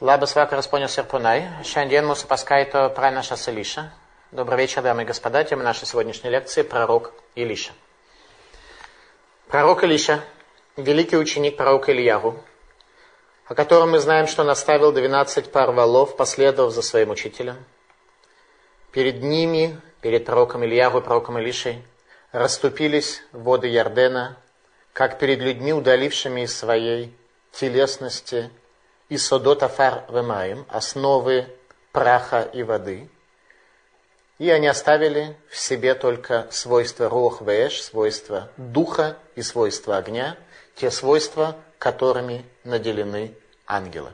Labas vakaras, ponios ir ponai. Šiandien mūsų paskaito pranašas Илиша. Добрый вечер, дамы и господа. Тема нашей сегодняшней лекции – пророк Илиша. Пророк Илиша – великий ученик пророка Ильягу, о котором мы знаем, что он оставил 12 пар валов, последовав за своим учителем. Перед ними, перед пророком Ильягу и пророком Илишей, расступились воды Ярдена, как перед людьми, удалившими из своей телесности и содот афар вемаем, основы праха и воды. И они оставили в себе только свойства рух вэш, свойства духа и свойства огня, те свойства, которыми наделены ангелы.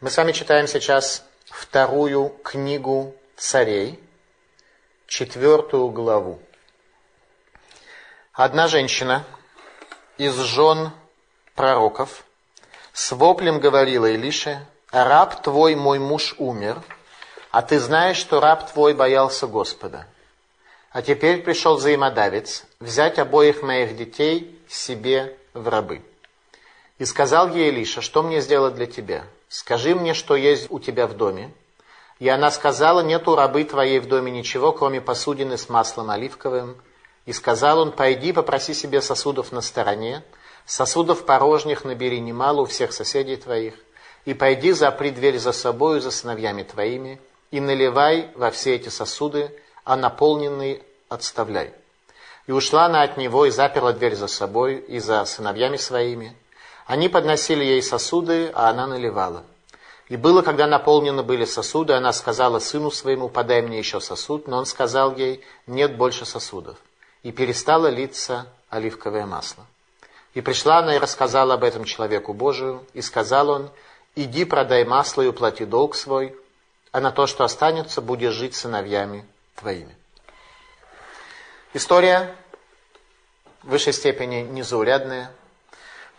Мы с вами читаем сейчас вторую книгу царей, четвертую главу. Одна женщина из жен пророков с воплем говорила Илише, раб твой, мой муж, умер, а ты знаешь, что раб твой боялся Господа. А теперь пришел взаимодавец взять обоих моих детей себе в рабы. И сказал ей Илиша, что мне сделать для тебя? Скажи мне, что есть у тебя в доме. И она сказала, нет у рабы твоей в доме ничего, кроме посудины с маслом оливковым. И сказал он, пойди попроси себе сосудов на стороне, Сосудов порожних набери немало у всех соседей твоих, и пойди запри дверь за собою, за сыновьями твоими, и наливай во все эти сосуды, а наполненный отставляй. И ушла она от него и заперла дверь за собой и за сыновьями своими. Они подносили ей сосуды, а она наливала. И было, когда наполнены были сосуды, она сказала сыну своему, подай мне еще сосуд, но он сказал ей, нет больше сосудов. И перестало литься оливковое масло. И пришла она и рассказала об этом человеку Божию, и сказал он, иди продай масло и уплати долг свой, а на то, что останется, будешь жить сыновьями твоими. История в высшей степени незаурядная.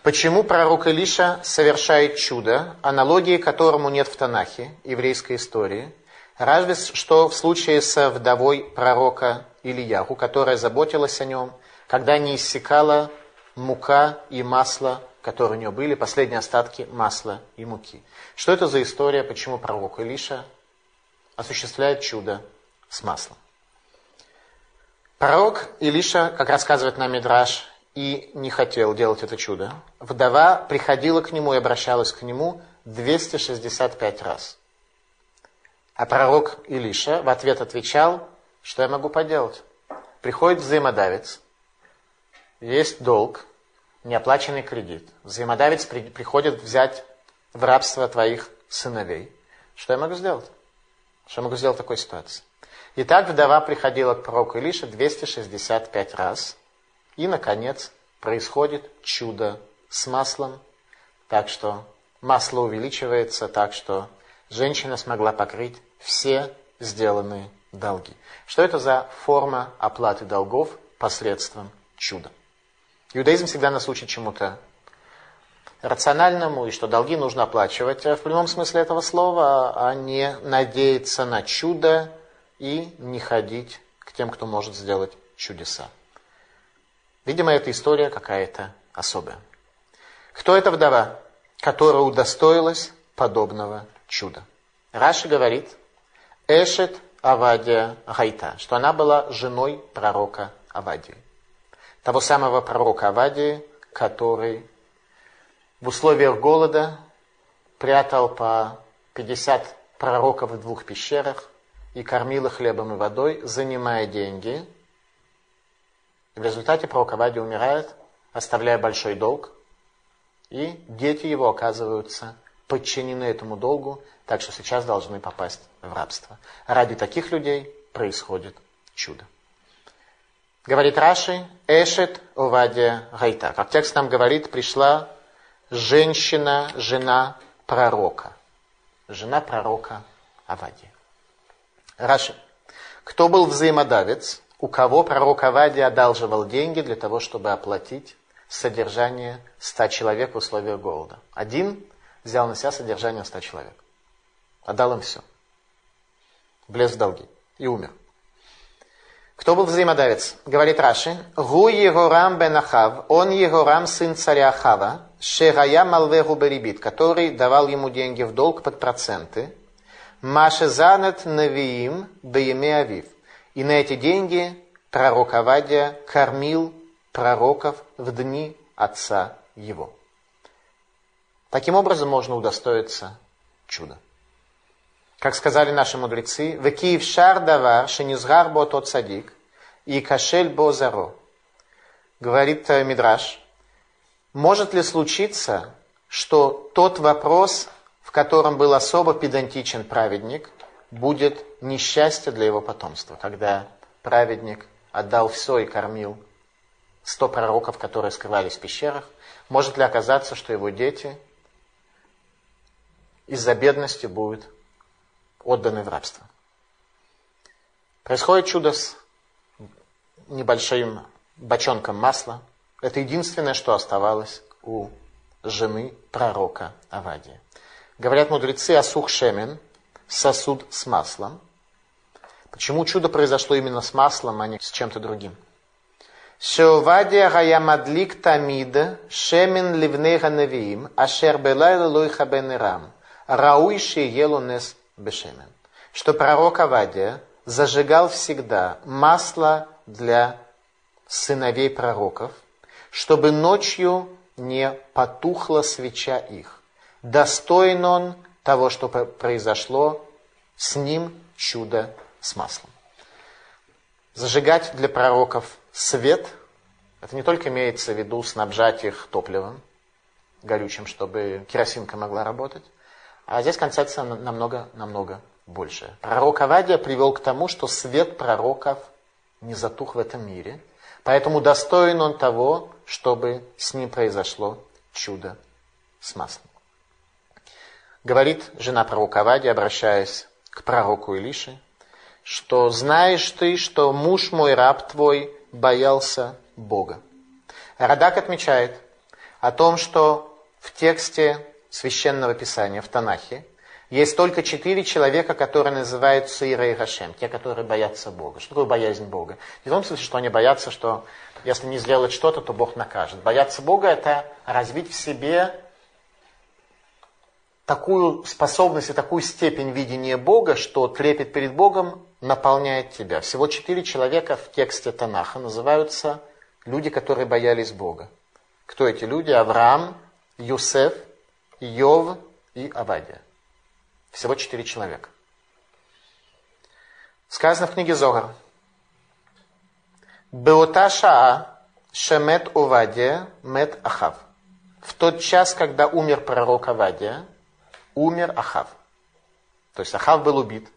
Почему пророк Илиша совершает чудо, аналогии которому нет в Танахе, еврейской истории, разве что в случае с вдовой пророка Ильяху, которая заботилась о нем, когда не иссякала мука и масло, которые у нее были, последние остатки масла и муки. Что это за история, почему пророк Илиша осуществляет чудо с маслом? Пророк Илиша, как рассказывает нам Мидраш, и не хотел делать это чудо. Вдова приходила к нему и обращалась к нему 265 раз. А пророк Илиша в ответ отвечал, что я могу поделать. Приходит взаимодавец, есть долг, неоплаченный кредит. Взаимодавец при, приходит взять в рабство твоих сыновей. Что я могу сделать? Что я могу сделать в такой ситуации? Итак, вдова приходила к пророку Илише 265 раз. И, наконец, происходит чудо с маслом. Так что масло увеличивается, так что женщина смогла покрыть все сделанные долги. Что это за форма оплаты долгов посредством чуда? Иудаизм всегда нас учит чему-то рациональному, и что долги нужно оплачивать в прямом смысле этого слова, а не надеяться на чудо и не ходить к тем, кто может сделать чудеса. Видимо, эта история какая-то особая. Кто эта вдова, которая удостоилась подобного чуда? Раши говорит, Эшет Авадия Гайта, что она была женой пророка Авадии того самого пророка Авадии, который в условиях голода прятал по 50 пророков в двух пещерах и кормил их хлебом и водой, занимая деньги. В результате пророк Авадий умирает, оставляя большой долг, и дети его оказываются подчинены этому долгу, так что сейчас должны попасть в рабство. Ради таких людей происходит чудо. Говорит Раши, Эшет Овадия Гайта. Как текст нам говорит, пришла женщина, жена пророка. Жена пророка Авадия. Раши. Кто был взаимодавец, у кого пророк Авадия одалживал деньги для того, чтобы оплатить содержание ста человек в условиях голода? Один взял на себя содержание ста человек. Отдал им все. Влез в долги и умер. Кто был взаимодавец? Говорит Раши. Гу Егорам бен Ахав, он Егорам сын царя Ахава, Шерая Малвегу Берибит, который давал ему деньги в долг под проценты. Машезанет Навиим Бееме Авив. И на эти деньги пророк Авадия кормил пророков в дни отца его. Таким образом можно удостоиться чуда. Как сказали наши мудрецы, в Киев шар давар шенизгар бо тот садик и кашель бо заро. Говорит э, Мидраш, может ли случиться, что тот вопрос, в котором был особо педантичен праведник, будет несчастье для его потомства, когда праведник отдал все и кормил сто пророков, которые скрывались в пещерах, может ли оказаться, что его дети из-за бедности будут отданы в рабство. Происходит чудо с небольшим бочонком масла. Это единственное, что оставалось у жены пророка Авадия. Говорят мудрецы Асух Шемен, сосуд с маслом. Почему чудо произошло именно с маслом, а не с чем-то другим? Шеовадия Гаямадлик Тамид, Шемен Ливнега Невиим, Ашер Белай Луиха Бенерам, Рауи Шиелунес Бешемен. Что пророк Авадия зажигал всегда масло для сыновей пророков, чтобы ночью не потухла свеча их. Достоин он того, что произошло с ним чудо с маслом. Зажигать для пророков свет, это не только имеется в виду снабжать их топливом горючим, чтобы керосинка могла работать, а здесь концепция намного-намного больше. Пророк Авадия привел к тому, что свет пророков не затух в этом мире, поэтому достоин он того, чтобы с ним произошло чудо с маслом. Говорит жена пророка Авадия, обращаясь к пророку Илише, что знаешь ты, что муж мой, раб твой, боялся Бога. Радак отмечает о том, что в тексте священного писания в Танахе есть только четыре человека, которые называются Ира и Гашем, те, которые боятся Бога. Что такое боязнь Бога? Не в том смысле, что они боятся, что если не сделать что-то, то Бог накажет. Бояться Бога – это развить в себе такую способность и такую степень видения Бога, что трепет перед Богом наполняет тебя. Всего четыре человека в тексте Танаха называются люди, которые боялись Бога. Кто эти люди? Авраам, Юсеф, Йов и Авадия. Всего четыре человека. Сказано в книге Зогар. Беота шемет Увадия мет Ахав. В тот час, когда умер пророк Авадия, умер Ахав. То есть Ахав был убит.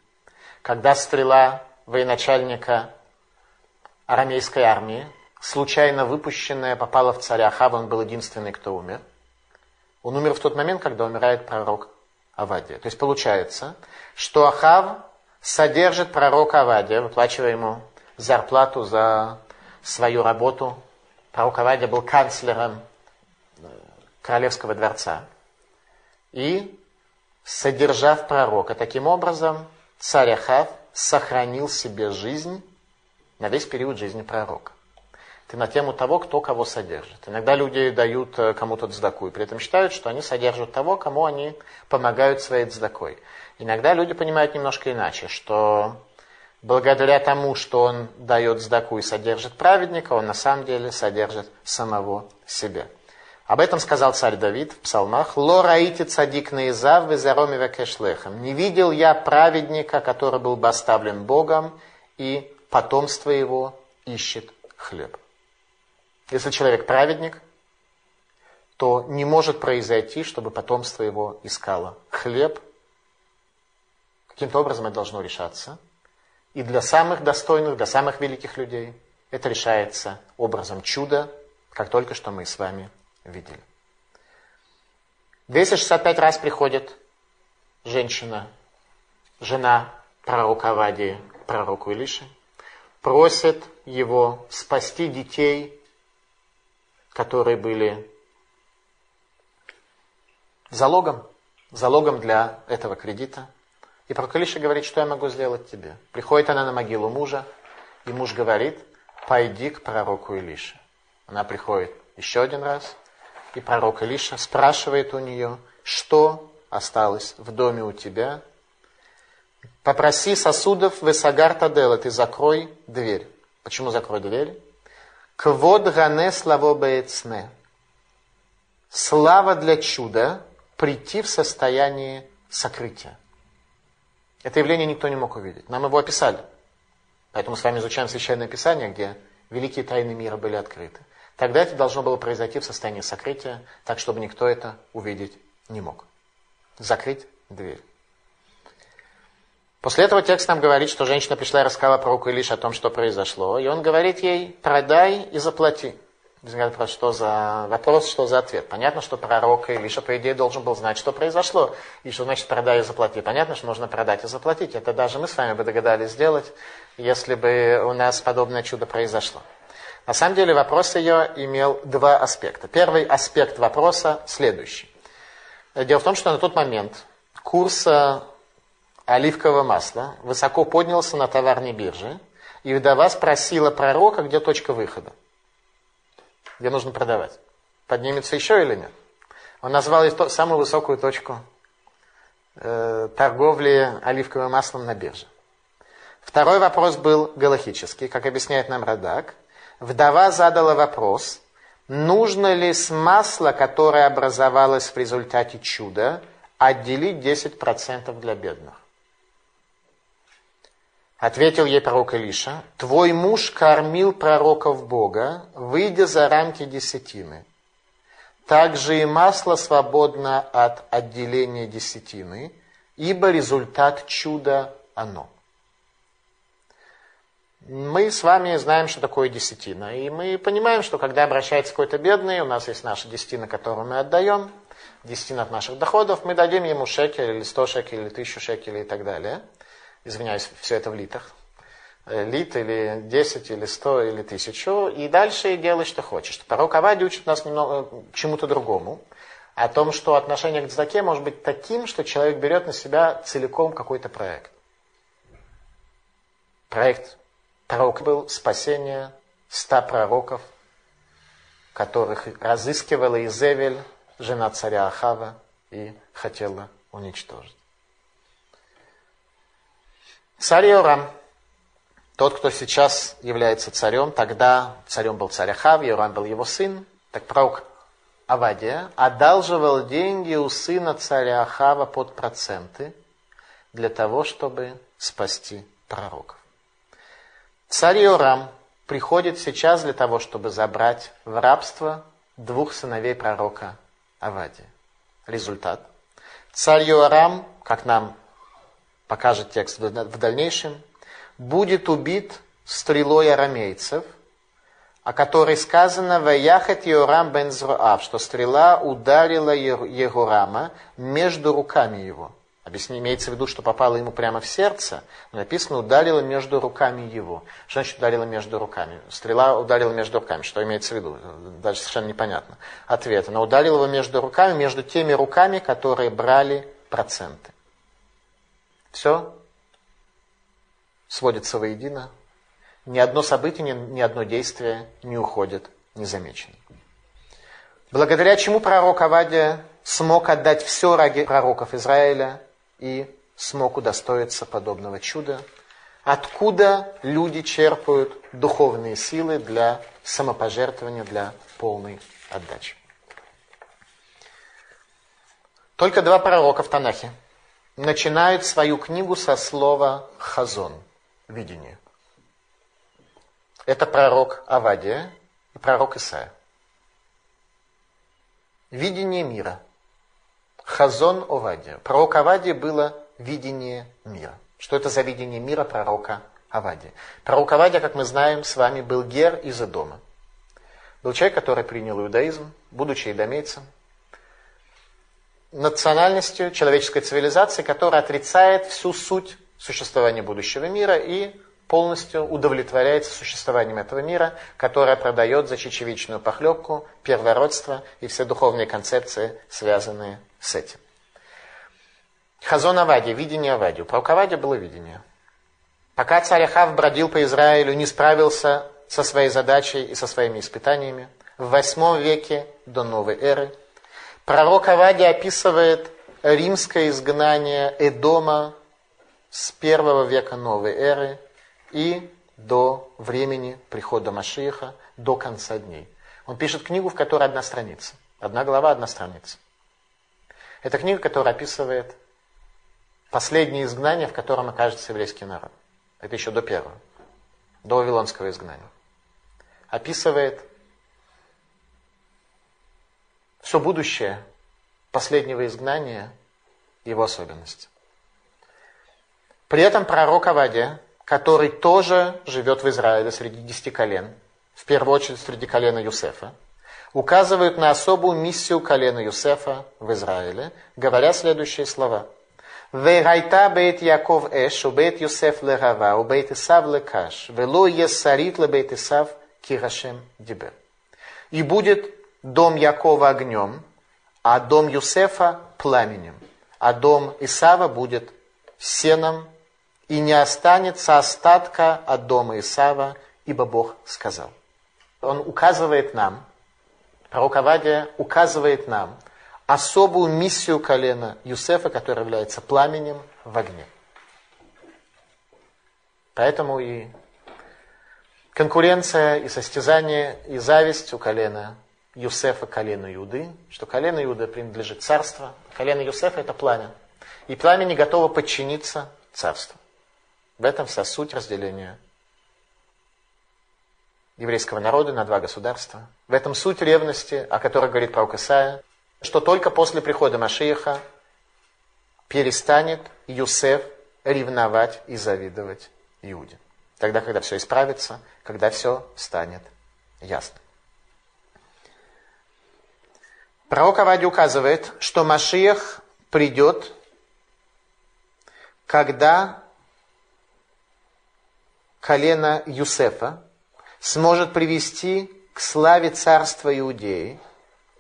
Когда стрела военачальника арамейской армии, случайно выпущенная, попала в царя Ахава, он был единственный, кто умер – он умер в тот момент, когда умирает пророк Авадия. То есть получается, что Ахав содержит пророка Авадия, выплачивая ему зарплату за свою работу. Пророк Авадия был канцлером э, королевского дворца. И, содержав пророка, таким образом царь Ахав сохранил себе жизнь на весь период жизни пророка на тему того, кто кого содержит. Иногда люди дают э, кому-то цдаку и при этом считают, что они содержат того, кому они помогают своей цдакой. Иногда люди понимают немножко иначе, что благодаря тому, что он дает цдаку и содержит праведника, он на самом деле содержит самого себя. Об этом сказал царь Давид в псалмах. «Ло раите цадик наизав везароми векешлехам». «Не видел я праведника, который был бы оставлен Богом, и потомство его ищет хлеб». Если человек праведник, то не может произойти, чтобы потомство его искало хлеб. Каким-то образом это должно решаться. И для самых достойных, для самых великих людей это решается образом чуда, как только что мы с вами видели. 265 раз приходит женщина, жена пророка Авадии, пророку Илиши, просит его спасти детей которые были залогом, залогом для этого кредита. И Проколиша говорит, что я могу сделать тебе. Приходит она на могилу мужа, и муж говорит, пойди к пророку Илише. Она приходит еще один раз, и пророк Илиша спрашивает у нее, что осталось в доме у тебя. Попроси сосудов весагар тадела, ты закрой дверь. Почему закрой дверь? Квод гане славо беецне. Слава для чуда прийти в состояние сокрытия. Это явление никто не мог увидеть. Нам его описали. Поэтому с вами изучаем Священное Писание, где великие тайны мира были открыты. Тогда это должно было произойти в состоянии сокрытия, так чтобы никто это увидеть не мог. Закрыть дверь. После этого текст нам говорит, что женщина пришла и рассказала пророку лишь о том, что произошло. И он говорит ей, продай и заплати. Про что за вопрос, что за ответ. Понятно, что пророк Илиша, по идее, должен был знать, что произошло. И что значит продай и заплати. Понятно, что нужно продать и заплатить. Это даже мы с вами бы догадались сделать, если бы у нас подобное чудо произошло. На самом деле вопрос ее имел два аспекта. Первый аспект вопроса следующий. Дело в том, что на тот момент курс оливкового масла высоко поднялся на товарной бирже, и вдова спросила пророка, где точка выхода, где нужно продавать. Поднимется еще или нет? Он назвал самую высокую точку э, торговли оливковым маслом на бирже. Второй вопрос был галахический, как объясняет нам Радак вдова задала вопрос, нужно ли с масла, которое образовалось в результате чуда, отделить 10% для бедных. Ответил ей пророк Илиша, твой муж кормил пророков Бога, выйдя за рамки десятины. Также и масло свободно от отделения десятины, ибо результат чуда оно. Мы с вами знаем, что такое десятина. И мы понимаем, что когда обращается какой-то бедный, у нас есть наша десятина, которую мы отдаем, десятина от наших доходов, мы дадим ему шекель или сто шекелей, или тысячу шекелей и так далее. Извиняюсь, все это в литах. Э, лит или десять или сто или тысячу. И дальше делай, что хочешь. Пророк Авади учит нас немного чему-то другому. О том, что отношение к дзаке может быть таким, что человек берет на себя целиком какой-то проект. Проект Пророк был спасение ста пророков, которых разыскивала Изевель, жена царя Ахава, и хотела уничтожить. Царь Иорам, тот, кто сейчас является царем, тогда царем был царь Ахав, Иорам был его сын, так пророк Авадия одалживал деньги у сына царя Ахава под проценты для того, чтобы спасти пророков. Царь Иорам приходит сейчас для того, чтобы забрать в рабство двух сыновей пророка Авадия. Результат. Царь Иорам, как нам покажет текст в дальнейшем, будет убит стрелой арамейцев, о которой сказано «Ваяхат Иорам бен Зруав», что стрела ударила Егорама между руками его. Объясни, имеется в виду, что попало ему прямо в сердце, но написано ударила между руками его. Что значит ударила между руками? Стрела ударила между руками. Что имеется в виду? Даже совершенно непонятно. Ответ. Она ударила его между руками, между теми руками, которые брали проценты. Все сводится воедино. Ни одно событие, ни, ни одно действие не уходит незамеченным. Благодаря чему пророк Авадия смог отдать все ради пророков Израиля – и смог удостоиться подобного чуда, откуда люди черпают духовные силы для самопожертвования, для полной отдачи. Только два пророка в Танахе начинают свою книгу со слова «хазон» – видение. Это пророк Авадия и пророк Исаия. Видение мира – Хазон Овадия. Пророк Авадия было видение мира. Что это за видение мира пророка Авадия? Пророк Авадия, как мы знаем, с вами был Гер из Эдома. Был человек, который принял иудаизм, будучи идомейцем, национальностью человеческой цивилизации, которая отрицает всю суть существования будущего мира и полностью удовлетворяется существованием этого мира, которое продает за чечевичную похлебку, первородство и все духовные концепции, связанные с этим. Хазон Авади, видение Авади. У пророка Авади было видение. Пока царь Ахав бродил по Израилю, не справился со своей задачей и со своими испытаниями, в восьмом веке до новой эры. Пророк Авадия описывает римское изгнание Эдома с первого века новой эры и до времени прихода Машииха, до конца дней. Он пишет книгу, в которой одна страница. Одна глава, одна страница. Это книга, которая описывает последнее изгнание, в котором окажется еврейский народ. Это еще до первого, до Вавилонского изгнания. Описывает все будущее последнего изгнания его особенности. При этом пророк Авадия, который тоже живет в Израиле среди десяти колен, в первую очередь среди колена Юсефа, указывает на особую миссию колена Юсефа в Израиле, говоря следующие слова. «Вегайта бейт Яков эш, у бейт Юсеф лерава, у бейт Исав лекаш, вело есарит ле бейт Исав кирашем дибер». И будет дом Якова огнем, а дом Юсефа пламенем, а дом Исава будет сеном, и не останется остатка от дома Исава, ибо Бог сказал. Он указывает нам, пророк Авадия указывает нам особую миссию колена Юсефа, которая является пламенем в огне. Поэтому и конкуренция, и состязание, и зависть у колена Юсефа колено Иуды, что колено Иуды принадлежит царству, колено Юсефа это пламя. И пламя не готово подчиниться царству. В этом вся суть разделения еврейского народа на два государства. В этом суть ревности, о которой говорит пророк Исаия, что только после прихода Машииха перестанет Юсеф ревновать и завидовать Иуде. Тогда, когда все исправится, когда все станет ясно. Пророк Авади указывает, что Машиях придет, когда колено Юсефа сможет привести к славе царства Иудеи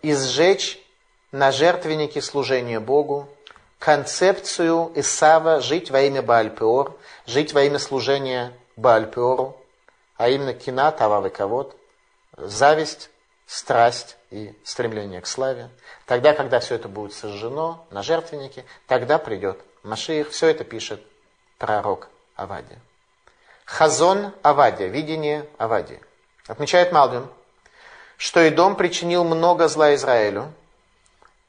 и сжечь на жертвеннике служения Богу концепцию Исава жить во имя Баальпеор, жить во имя служения Баальпеору, а именно кина, тавав и ковод, зависть, страсть и стремление к славе. Тогда, когда все это будет сожжено на жертвеннике, тогда придет Машиих. Все это пишет пророк Авадия. Хазон Авадия, видение Авадия. Отмечает Малбим, что Идом причинил много зла Израилю,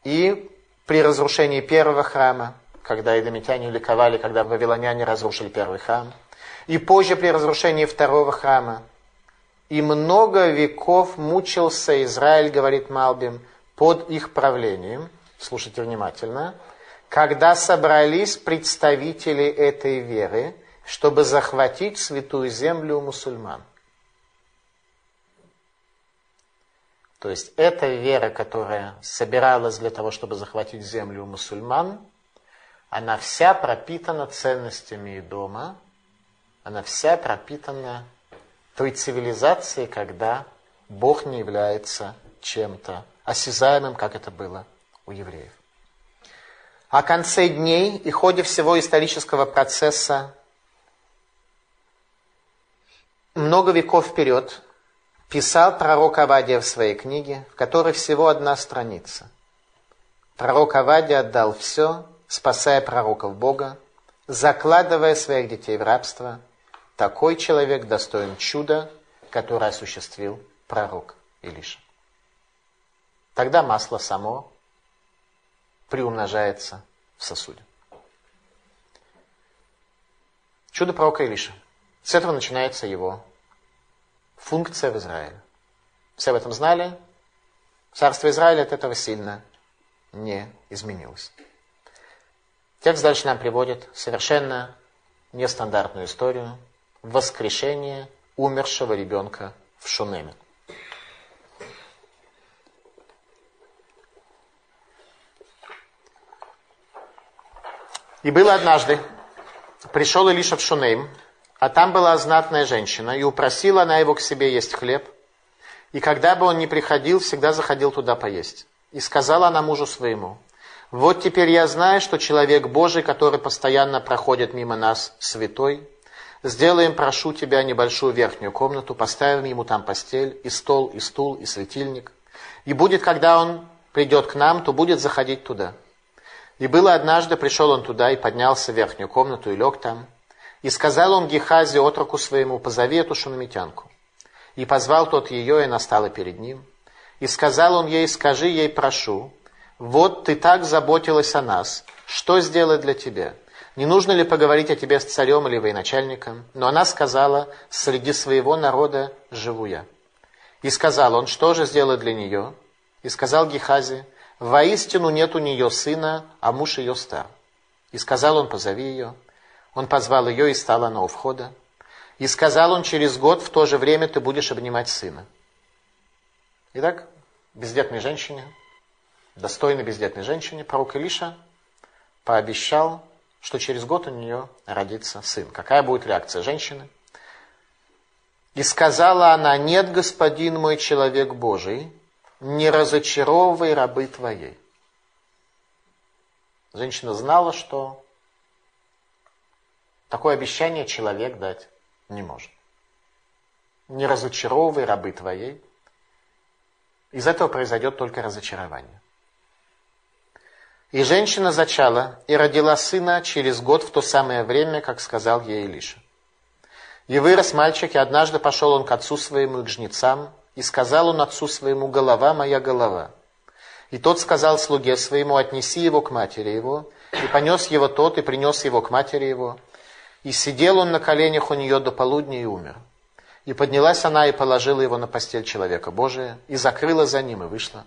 и при разрушении первого храма, когда идомитяне ликовали, когда вавилоняне разрушили первый храм, и позже при разрушении второго храма, и много веков мучился Израиль, говорит Малбим, под их правлением, слушайте внимательно, когда собрались представители этой веры, чтобы захватить святую землю у мусульман. То есть эта вера, которая собиралась для того, чтобы захватить землю у мусульман, она вся пропитана ценностями и дома, она вся пропитана той цивилизации, когда Бог не является чем-то осязаемым, как это было у евреев. О конце дней и ходе всего исторического процесса много веков вперед писал пророк Авадия в своей книге, в которой всего одна страница. Пророк Авадия отдал все, спасая пророков Бога, закладывая своих детей в рабство – такой человек достоин чуда, которое осуществил пророк Илиша. Тогда масло само приумножается в сосуде. Чудо пророка Илиша. С этого начинается его функция в Израиле. Все об этом знали. Царство Израиля от этого сильно не изменилось. Текст дальше нам приводит совершенно нестандартную историю, воскрешение умершего ребенка в Шунеме. И было однажды, пришел Илиша в Шунейм, а там была знатная женщина, и упросила она его к себе есть хлеб. И когда бы он ни приходил, всегда заходил туда поесть. И сказала она мужу своему, вот теперь я знаю, что человек Божий, который постоянно проходит мимо нас, святой, Сделаем, прошу тебя, небольшую верхнюю комнату, поставим ему там постель, и стол, и стул, и светильник. И будет, когда он придет к нам, то будет заходить туда. И было однажды, пришел он туда и поднялся в верхнюю комнату и лег там. И сказал он Гехазе, отроку своему, позови эту шунамитянку. И позвал тот ее, и настала перед ним. И сказал он ей, скажи ей, прошу, вот ты так заботилась о нас, что сделать для тебя? Не нужно ли поговорить о тебе с царем или военачальником? Но она сказала, среди своего народа живу я. И сказал он, что же сделать для нее? И сказал Гехази, воистину нет у нее сына, а муж ее стар. И сказал он, позови ее. Он позвал ее, и стала она у входа. И сказал он, через год в то же время ты будешь обнимать сына. Итак, бездетной женщине, достойной бездетной женщине, пророк Илиша пообещал что через год у нее родится сын. Какая будет реакция женщины? И сказала она, нет, господин мой, человек Божий, не разочаровывай рабы твоей. Женщина знала, что такое обещание человек дать не может. Не разочаровывай рабы твоей. Из этого произойдет только разочарование. И женщина зачала и родила сына через год в то самое время, как сказал ей Илиша. И вырос мальчик, и однажды пошел он к отцу своему и к жнецам, и сказал он отцу своему, голова моя голова. И тот сказал слуге своему, отнеси его к матери его, и понес его тот, и принес его к матери его. И сидел он на коленях у нее до полудня и умер. И поднялась она и положила его на постель человека Божия, и закрыла за ним, и вышла.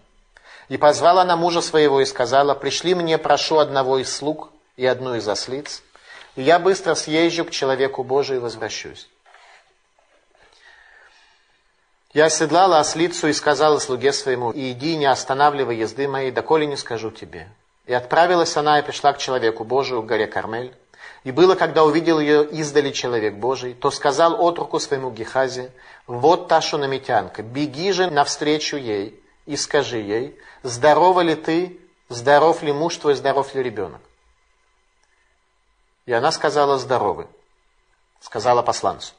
И позвала она мужа своего и сказала, пришли мне, прошу, одного из слуг и одну из ослиц, и я быстро съезжу к человеку Божию и возвращусь. Я оседлала ослицу и сказала слуге своему, иди, не останавливай езды моей, доколе не скажу тебе. И отправилась она и пришла к человеку Божию в горе Кармель. И было, когда увидел ее издали человек Божий, то сказал отруку своему Гехазе, вот та шунамитянка, беги же навстречу ей и скажи ей, здорова ли ты, здоров ли муж твой, здоров ли ребенок. И она сказала, здоровы. Сказала посланцу.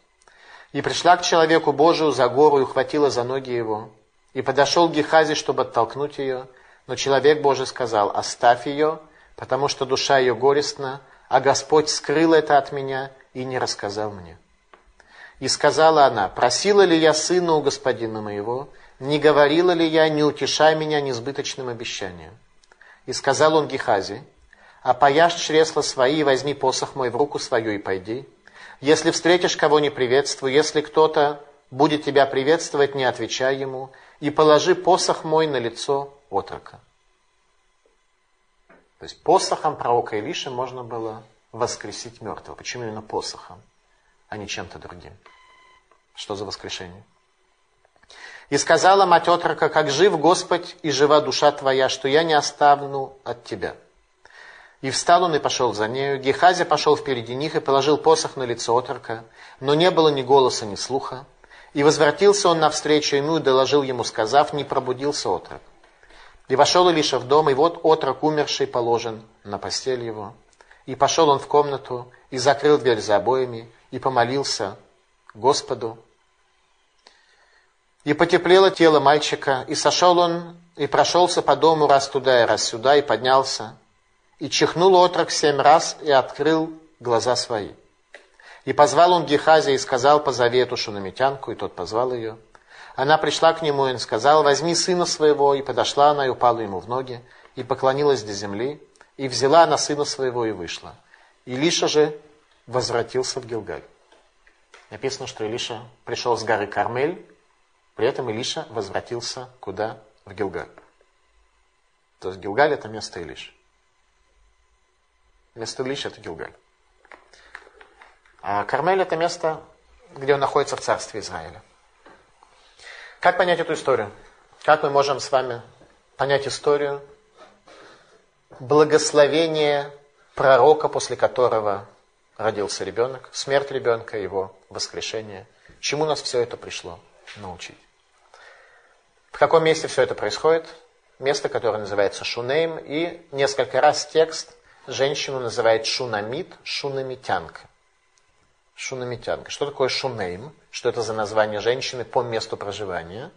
И пришла к человеку Божию за гору и ухватила за ноги его. И подошел Гехази, чтобы оттолкнуть ее. Но человек Божий сказал, оставь ее, потому что душа ее горестна, а Господь скрыл это от меня и не рассказал мне. И сказала она, просила ли я сына у господина моего, не говорила ли я, не утешай меня несбыточным обещанием? И сказал он Гехази, опояшь чресла свои, возьми посох мой в руку свою и пойди. Если встретишь кого не приветствуй, если кто-то будет тебя приветствовать, не отвечай ему, и положи посох мой на лицо отрока. То есть посохом пророка Илиши можно было воскресить мертвого. Почему именно посохом, а не чем-то другим? Что за воскрешение? И сказала мать отрока, как жив Господь и жива душа твоя, что я не оставлю от тебя. И встал он и пошел за нею. Гехазя пошел впереди них и положил посох на лицо отрока, но не было ни голоса, ни слуха. И возвратился он навстречу ему и доложил ему, сказав, не пробудился отрок. И вошел Илиша в дом, и вот отрок умерший положен на постель его. И пошел он в комнату, и закрыл дверь за обоями, и помолился Господу, и потеплело тело мальчика, и сошел он, и прошелся по дому раз туда и раз сюда, и поднялся. И чихнул отрок семь раз, и открыл глаза свои. И позвал он Гехазия и сказал, позови эту шунамитянку, и тот позвал ее. Она пришла к нему, и он сказал, возьми сына своего, и подошла она, и упала ему в ноги, и поклонилась до земли, и взяла она сына своего, и вышла. Илиша же возвратился в Гилгаль. Написано, что Илиша пришел с горы Кармель, при этом Илиша возвратился куда? В Гилгаль. То есть Гилгаль это место Илиши. Место Илиши это Гилгаль. А Кармель это место, где он находится в царстве Израиля. Как понять эту историю? Как мы можем с вами понять историю благословения пророка, после которого родился ребенок, смерть ребенка, его воскрешение? Чему нас все это пришло научить? В каком месте все это происходит? Место, которое называется Шунейм, и несколько раз текст женщину называет Шунамит, Шунамитянка. Шунамитянка. Что такое Шунейм? Что это за название женщины по месту проживания?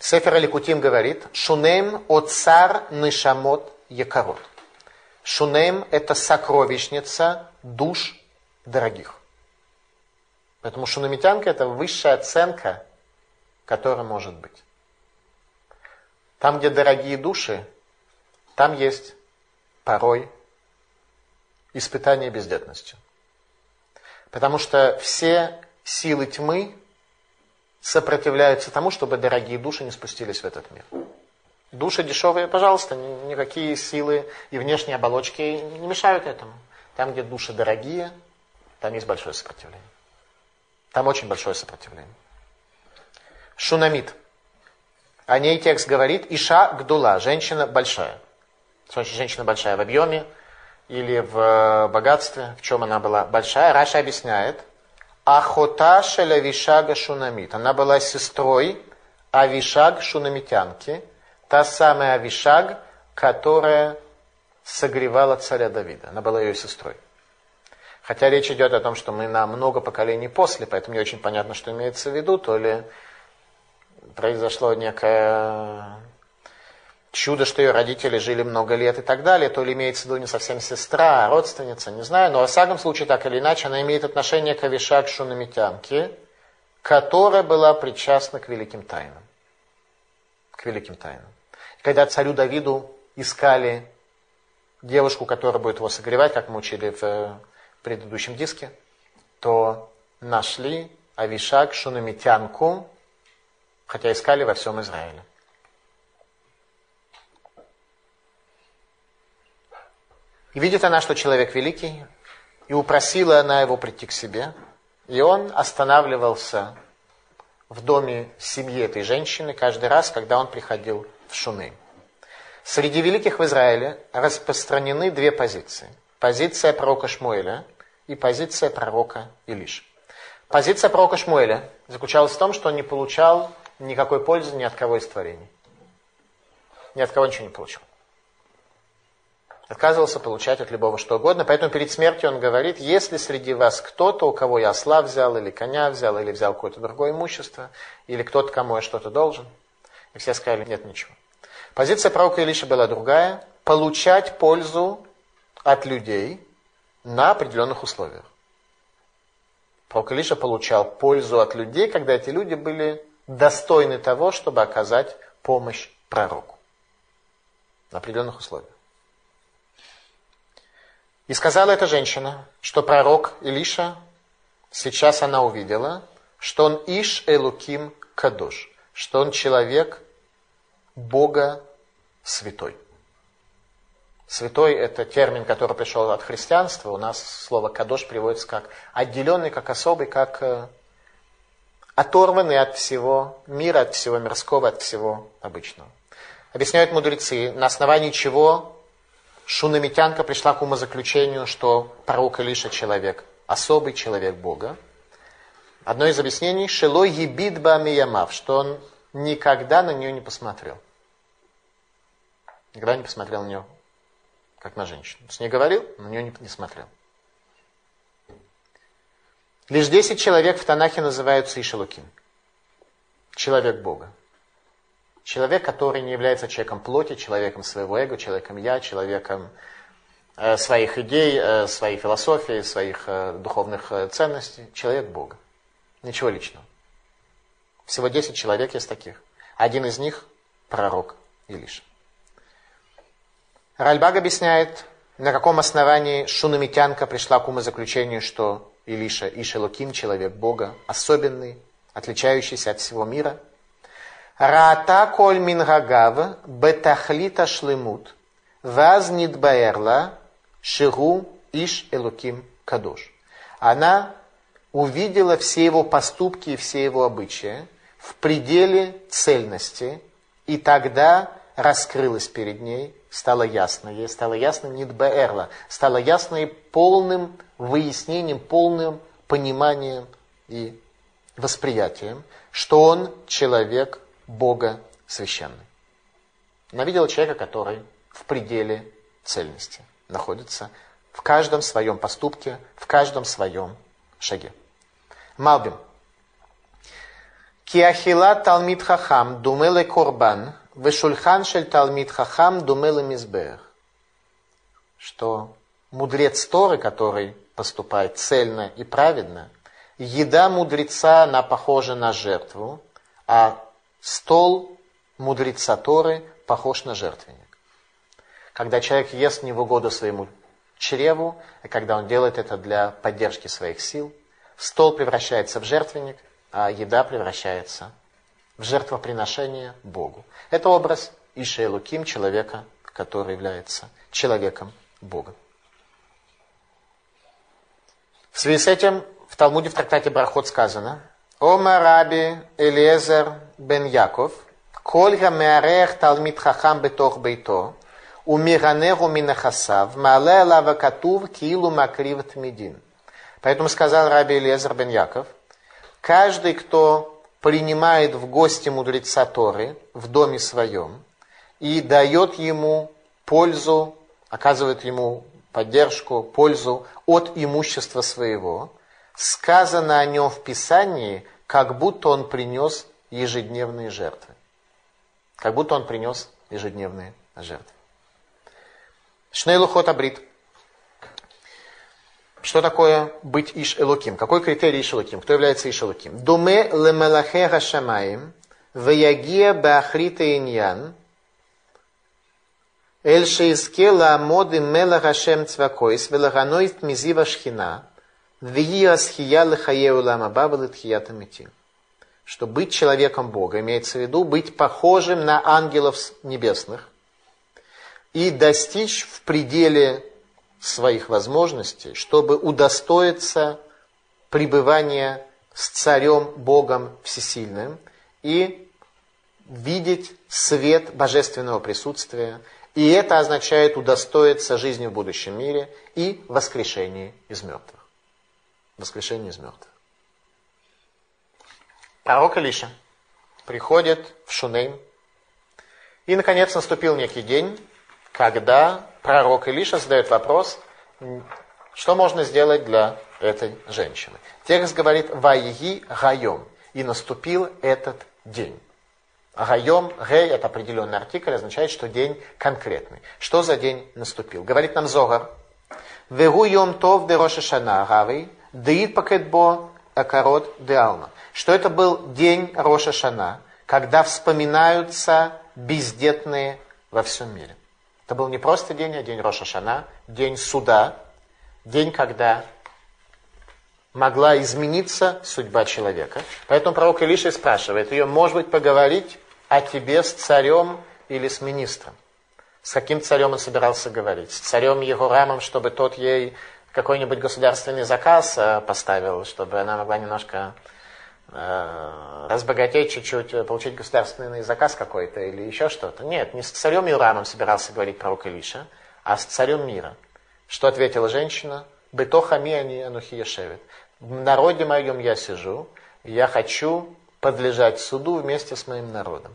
Сефер Аликутим говорит, Шунем от цар нишамот якорот. Шунем – это сокровищница душ дорогих. Поэтому шунамитянка – это высшая оценка, которая может быть. Там, где дорогие души, там есть порой испытание бездетностью. Потому что все силы тьмы сопротивляются тому, чтобы дорогие души не спустились в этот мир. Души дешевые, пожалуйста, никакие силы и внешние оболочки не мешают этому. Там, где души дорогие, там есть большое сопротивление. Там очень большое сопротивление. Шунамид. О ней текст говорит Иша Гдула, женщина большая. Значит, женщина большая в объеме или в богатстве, в чем она была большая. Раша объясняет. Ахота Шелявишага Шунамид. Она была сестрой Авишаг Шунамитянки, та самая Авишаг, которая согревала царя Давида. Она была ее сестрой. Хотя речь идет о том, что мы на много поколений после, поэтому не очень понятно, что имеется в виду, то ли произошло некое чудо, что ее родители жили много лет и так далее, то ли имеется в виду не совсем сестра, а родственница, не знаю, но во всяком случае, так или иначе, она имеет отношение к Авишак Шунамитянке, которая была причастна к великим тайнам. К великим тайнам. Когда царю Давиду искали девушку, которая будет его согревать, как мы учили в предыдущем диске, то нашли Авишак Шунамитянку, хотя искали во всем Израиле. И видит она, что человек великий, и упросила она его прийти к себе. И он останавливался в доме семьи этой женщины каждый раз, когда он приходил в Шуны. Среди великих в Израиле распространены две позиции. Позиция пророка Шмуэля и позиция пророка Илиш. Позиция пророка Шмуэля заключалась в том, что он не получал никакой пользы ни от кого из творений. Ни от кого ничего не получил отказывался получать от любого что угодно. Поэтому перед смертью он говорит, если среди вас кто-то, у кого я осла взял, или коня взял, или взял какое-то другое имущество, или кто-то, кому я что-то должен, и все сказали, нет ничего. Позиция пророка Илиша была другая, получать пользу от людей на определенных условиях. Пророк Илиша получал пользу от людей, когда эти люди были достойны того, чтобы оказать помощь пророку. На определенных условиях. И сказала эта женщина, что пророк Илиша, сейчас она увидела, что он Иш Элуким Кадош, что он человек Бога святой. Святой – это термин, который пришел от христианства. У нас слово «кадош» приводится как отделенный, как особый, как оторванный от всего мира, от всего мирского, от всего обычного. Объясняют мудрецы, на основании чего Шунамитянка пришла к умозаключению, что пророк Илиша человек, особый человек Бога. Одно из объяснений – Шило ебит миямав, что он никогда на нее не посмотрел. Никогда не посмотрел на нее, как на женщину. С ней говорил, на нее не, не смотрел. Лишь 10 человек в Танахе называются Ишелуким. Человек Бога. Человек, который не является человеком плоти, человеком своего эго, человеком я, человеком э, своих идей, э, своей философии, своих э, духовных э, ценностей. Человек Бога. Ничего личного. Всего 10 человек есть таких. Один из них – пророк Илиша. Ральбаг объясняет, на каком основании Шунамитянка пришла к умозаключению, что Илиша, Ишелоким, человек Бога, особенный, отличающийся от всего мира – Раата коль мингагав бетахлита шлемут, ваз нидбаерла шигу иш элуким кадош. Она увидела все его поступки и все его обычаи в пределе цельности, и тогда раскрылась перед ней, стало ясно, ей стало ясно нидбаерла, стало ясно и полным выяснением, полным пониманием и восприятием, что он человек Бога священный. Она видела человека, который в пределе цельности находится в каждом своем поступке, в каждом своем шаге. Малбим. Киахила Талмит Хахам думеле Корбан, Вешульхан шель Талмит Хахам думеле Мизбех. Что мудрец Торы, который поступает цельно и праведно, еда мудреца, она похожа на жертву, а стол мудреца Торы похож на жертвенник. Когда человек ест не в угоду своему чреву, и когда он делает это для поддержки своих сил, стол превращается в жертвенник, а еда превращается в жертвоприношение Богу. Это образ Иша Луким, человека, который является человеком Бога. В связи с этим в Талмуде в трактате Брахот сказано Ома Раби Элиезер бен Яков Коль гамеарех Талмит Хахам бетох бейто Умиранеру минахасав Мале лава катув килу макрив тмидин Поэтому сказал Раби Элиезер бен Яков Каждый, кто принимает в гости мудреца Торы в доме своем и дает ему пользу, оказывает ему поддержку, пользу от имущества своего, сказано о нем в Писании, как будто он принес ежедневные жертвы. Как будто он принес ежедневные жертвы. Шнейлухот Абрит. Что такое быть Иш Элоким? Какой критерий Иш Элоким? Кто является Иш Элоким? Думе лемелахе хашамаим, ваягия баахрита иньян, эль шеизке лаамоды мелах хашем цвакойс, велаханоит мизива шхина, вии асхия лехае улама баба летхията мити. Что быть человеком Бога имеется в виду быть похожим на ангелов небесных и достичь в пределе своих возможностей, чтобы удостоиться пребывания с царем Богом Всесильным и видеть свет божественного присутствия. И это означает удостоиться жизни в будущем мире и воскрешения из мертвых. Воскрешение из мертвых. Пророк Илиша приходит в Шунейм. И, наконец, наступил некий день, когда пророк Илиша задает вопрос, что можно сделать для этой женщины. Текст говорит «Ваиги гайом» и наступил этот день. Гайом, гей, это определенный артикль, означает, что день конкретный. Что за день наступил? Говорит нам Зогар. Вегу йом тов де рошашана гавей, деид пакетбо акарот де алма. Что это был день Рошашана, когда вспоминаются бездетные во всем мире. Это был не просто день, а день Рошашана, день суда, день, когда могла измениться судьба человека. Поэтому пророк Илиша спрашивает ее, может быть, поговорить о тебе с царем или с министром? С каким царем он собирался говорить? С царем Егорамом, чтобы тот ей какой-нибудь государственный заказ э, поставил, чтобы она могла немножко разбогатеть чуть-чуть, э, получить государственный заказ какой-то или еще что-то. Нет, не с царем Юрамом собирался говорить пророк Илиша, а с царем мира. Что ответила женщина? Бетохами они анухия шевет. В народе моем я сижу, я хочу подлежать суду вместе с моим народом.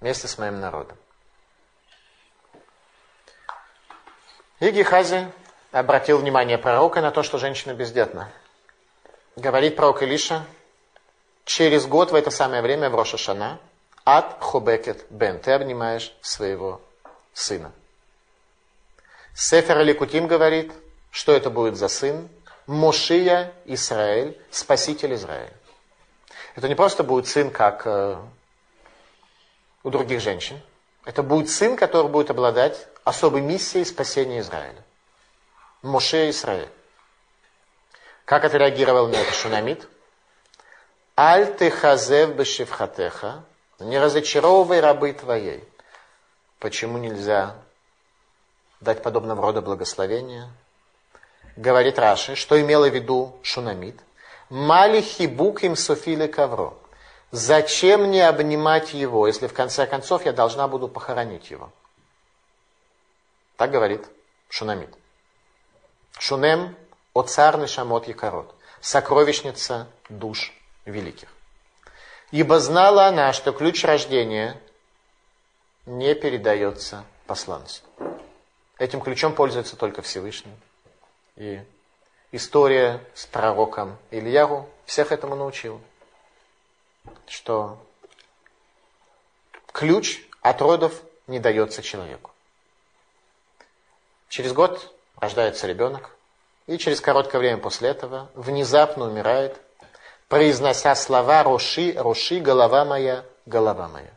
Вместе с моим народом. И Гехази обратил внимание пророка на то, что женщина бездетна говорит пророк Илиша, через год в это самое время в Рошашана от Хубекет Бен, ты обнимаешь своего сына. Сефер Аликутим говорит, что это будет за сын? Мошия Израиль, спаситель Израиля. Это не просто будет сын, как э, у других женщин. Это будет сын, который будет обладать особой миссией спасения Израиля. Моше Израиль. Как отреагировал на это Шунамид? Аль ты хазев бешевхатеха, не разочаровывай рабы твоей. Почему нельзя дать подобного рода благословения? Говорит Раши, что имела в виду Шунамид. Мали хибук им суфили ковро. Зачем мне обнимать его, если в конце концов я должна буду похоронить его? Так говорит Шунамид. Шунем Оцар Нешамот Якорот, сокровищница душ великих. Ибо знала она, что ключ рождения не передается посланцу. Этим ключом пользуется только Всевышний. И история с пророком Ильяру всех этому научила. что ключ от родов не дается человеку. Через год рождается ребенок, и через короткое время после этого внезапно умирает, произнося слова «Роши, Роши, голова моя, голова моя».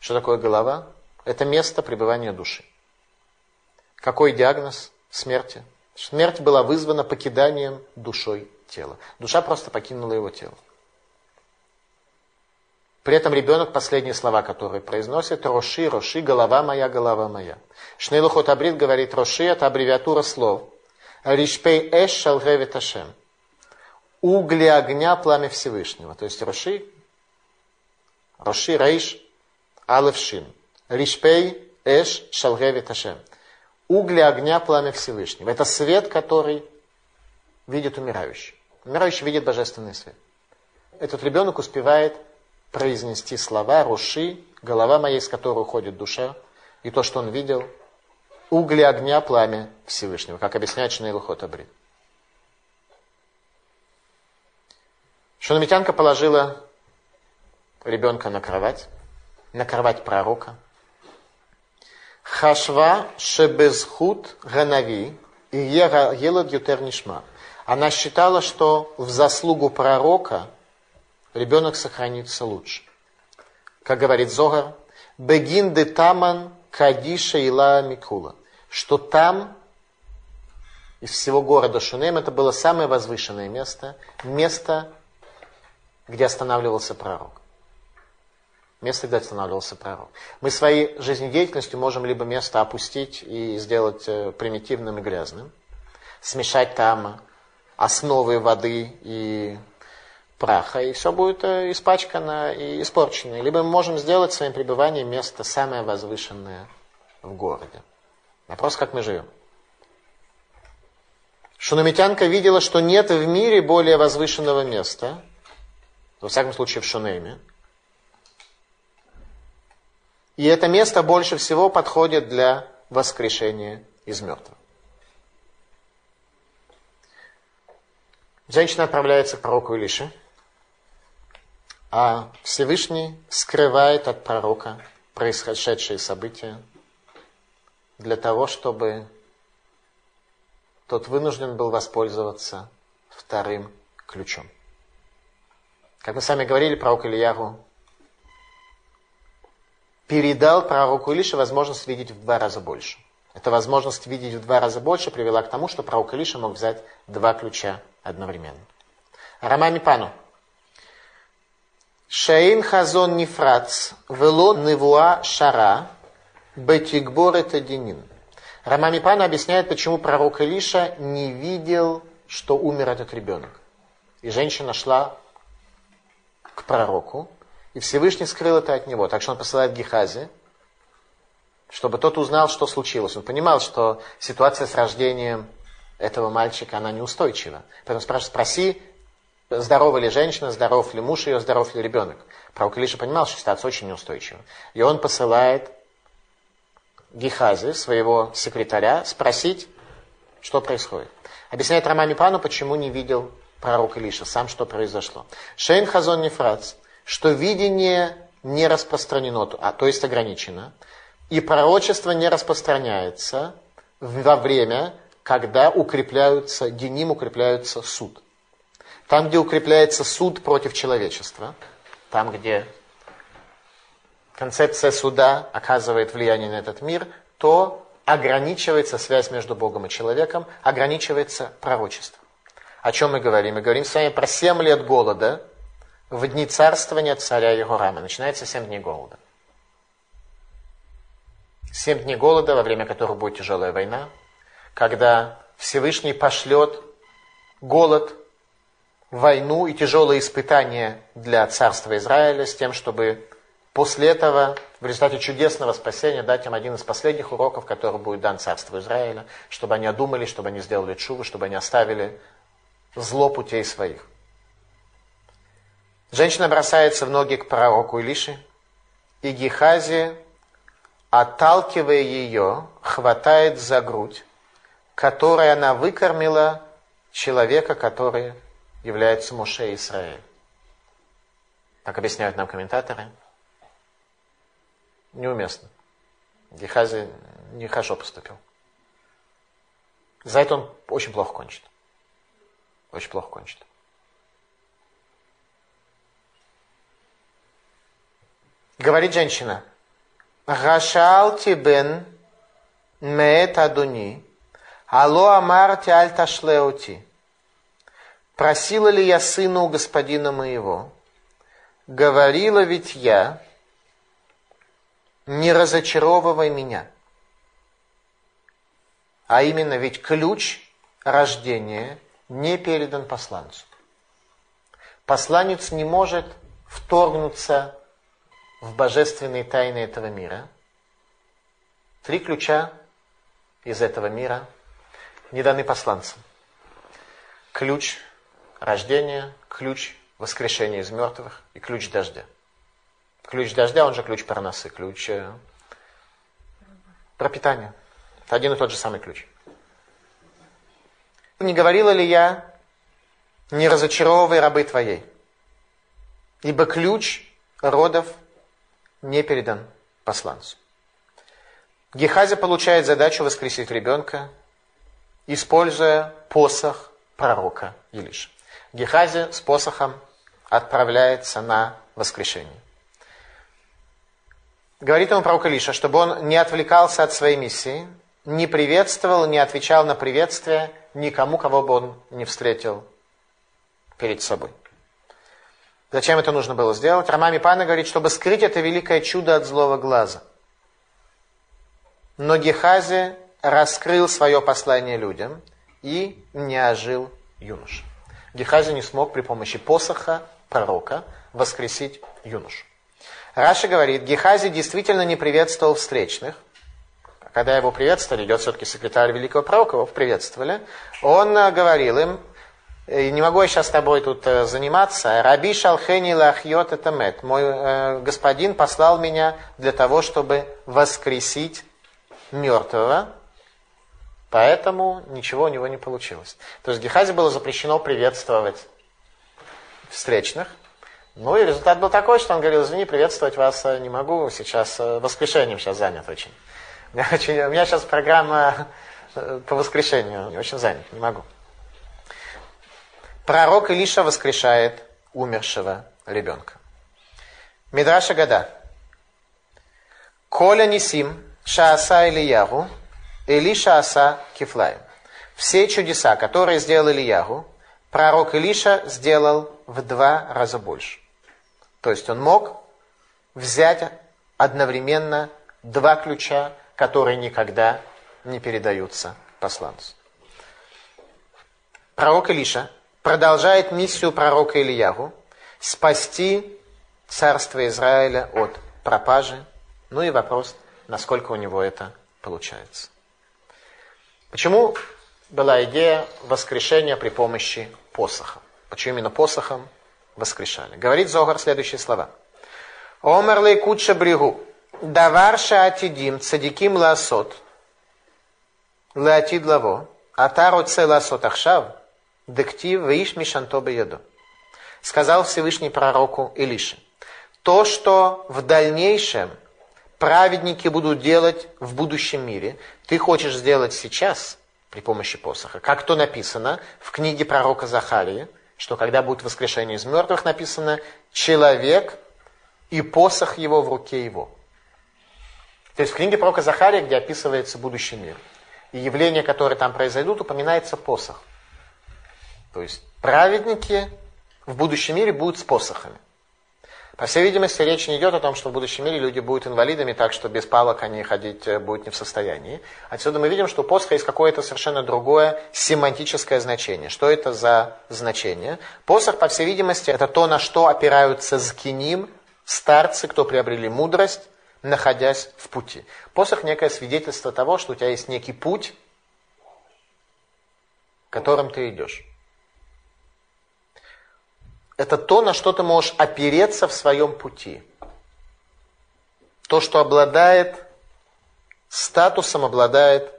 Что такое голова? Это место пребывания души. Какой диагноз смерти? Смерть была вызвана покиданием душой тела. Душа просто покинула его тело. При этом ребенок последние слова, которые произносит, Роши, Роши, голова моя, голова моя. Шнейлухот Абрид говорит, Роши это аббревиатура слов. Ришпей эш шалгевит ашем. Угли огня, пламя Всевышнего. То есть Роши, Роши, Рейш, Алевшин. Ришпей эш шалгевит ашем. Угли огня, пламя Всевышнего. Это свет, который видит умирающий. Умирающий видит божественный свет. Этот ребенок успевает произнести слова «Руши», голова моей, из которой уходит душа, и то, что он видел, угли огня, пламя Всевышнего, как объясняет Шнейлухот Абрид. Шунамитянка положила ребенка на кровать, на кровать пророка. Хашва шебезхут ганави и елад ютер нишма. Она считала, что в заслугу пророка – ребенок сохранится лучше. Как говорит Зогар, Бегин де таман кадиша ила микула. Что там, из всего города Шунем, это было самое возвышенное место, место, где останавливался пророк. Место, где останавливался пророк. Мы своей жизнедеятельностью можем либо место опустить и сделать э, примитивным и грязным, смешать там основы воды и праха, и все будет э, испачкано и испорчено. Либо мы можем сделать своим пребыванием место самое возвышенное в городе. Вопрос, как мы живем. Шунамитянка видела, что нет в мире более возвышенного места, во всяком случае в Шунейме. И это место больше всего подходит для воскрешения из мертвых. Женщина отправляется к пророку Илише – а Всевышний скрывает от пророка происшедшие события для того, чтобы тот вынужден был воспользоваться вторым ключом. Как мы сами говорили, пророк Ильягу передал пророку Илише возможность видеть в два раза больше. Эта возможность видеть в два раза больше привела к тому, что пророк Илиша мог взять два ключа одновременно. Рамами Пану. Шаин хазон нефрац, вело невуа шара, бетигбор это денин. Рамамипан объясняет, почему пророк Илиша не видел, что умер этот ребенок. И женщина шла к пророку, и Всевышний скрыл это от него. Так что он посылает Гехази, чтобы тот узнал, что случилось. Он понимал, что ситуация с рождением этого мальчика, она неустойчива. Поэтому спрашивает, спроси здорова ли женщина, здоров ли муж ее, здоров ли ребенок. Пророк Илиша понимал, что ситуация очень неустойчива. И он посылает Гехази, своего секретаря, спросить, что происходит. Объясняет Рамами Пану, почему не видел пророк Илиша, сам что произошло. Шейн Хазон Нефрац, что видение не распространено, а, то есть ограничено, и пророчество не распространяется во время, когда укрепляются, деним укрепляются суд. Там, где укрепляется суд против человечества, там, где концепция суда оказывает влияние на этот мир, то ограничивается связь между Богом и человеком, ограничивается пророчество. О чем мы говорим? Мы говорим с вами про 7 лет голода в дни царствования царя Егорама. Начинается 7 дней голода. 7 дней голода, во время которых будет тяжелая война, когда Всевышний пошлет голод войну и тяжелые испытания для царства Израиля с тем, чтобы после этого, в результате чудесного спасения, дать им один из последних уроков, который будет дан царству Израиля, чтобы они одумали, чтобы они сделали чуву, чтобы они оставили зло путей своих. Женщина бросается в ноги к пророку Илиши, и Гехази, отталкивая ее, хватает за грудь, которой она выкормила человека, который является Моше Израиль. Так объясняют нам комментаторы. Неуместно. Гехази нехорошо поступил. За это он очень плохо кончит. Очень плохо кончит. Говорит женщина, Гашалти бен меет адуни, алло амарти аль. Просила ли я сына у господина моего? Говорила ведь я, не разочаровывай меня. А именно, ведь ключ рождения не передан посланцу. Посланец не может вторгнуться в божественные тайны этого мира. Три ключа из этого мира не даны посланцам. Ключ рождения, ключ воскрешения из мертвых и ключ дождя. Ключ дождя, он же ключ парносы, ключ э, пропитания. Это один и тот же самый ключ. Не говорила ли я, не разочаровывай рабы твоей, ибо ключ родов не передан посланцу. Гехазя получает задачу воскресить ребенка, используя посох пророка Илиша. Гехази с посохом отправляется на воскрешение. Говорит ему пророк Илиша, чтобы он не отвлекался от своей миссии, не приветствовал, не отвечал на приветствие никому, кого бы он не встретил перед собой. Зачем это нужно было сделать? Рамами Пана говорит, чтобы скрыть это великое чудо от злого глаза. Но Гехази раскрыл свое послание людям и не ожил юноша. Гехази не смог при помощи посоха пророка воскресить юношу. Раша говорит, Гехази действительно не приветствовал встречных. Когда его приветствовали, идет все-таки секретарь великого пророка, его приветствовали, он э, говорил им, и не могу я сейчас с тобой тут э, заниматься. Раби Шалхени Лахьот это мет. Мой э, господин послал меня для того, чтобы воскресить мертвого, поэтому ничего у него не получилось. То есть Гехазе было запрещено приветствовать встречных. Ну и результат был такой, что он говорил, извини, приветствовать вас э, не могу, сейчас э, воскрешением сейчас занят очень. У меня, очень, у меня сейчас программа по воскрешению, очень занят, не могу. Пророк Илиша воскрешает умершего ребенка. Мидраша Гада. Коля Нисим, Шааса Ильягу, Илиша Аса Кифлаем. Все чудеса, которые сделал Ильягу, пророк Илиша сделал в два раза больше. То есть он мог взять одновременно два ключа, которые никогда не передаются посланцу. Пророк Илиша продолжает миссию пророка Ильягу спасти царство Израиля от пропажи. Ну и вопрос, насколько у него это получается. Почему была идея воскрешения при помощи посоха? Почему именно посохом воскрешали? Говорит Зогар следующие слова. Омерлей куча бригу. Давар шаатидим цадиким ласот. Леатид лаво. Атаро це ласот ахшав. Дектив виш мишантобе яду. Сказал Всевышний пророку Илише. То, что в дальнейшем праведники будут делать в будущем мире, ты хочешь сделать сейчас при помощи посоха. Как то написано в книге пророка Захарии, что когда будет воскрешение из мертвых, написано «человек и посох его в руке его». То есть в книге пророка Захария, где описывается будущий мир, и явления, которые там произойдут, упоминается посох. То есть праведники в будущем мире будут с посохами. По всей видимости, речь не идет о том, что в будущем мире люди будут инвалидами, так что без палок они ходить э, будут не в состоянии. Отсюда мы видим, что у посоха есть какое-то совершенно другое семантическое значение. Что это за значение? Посох, по всей видимости, это то, на что опираются зкиним, старцы, кто приобрели мудрость, находясь в пути. Посох – некое свидетельство того, что у тебя есть некий путь, которым ты идешь это то, на что ты можешь опереться в своем пути. То, что обладает статусом, обладает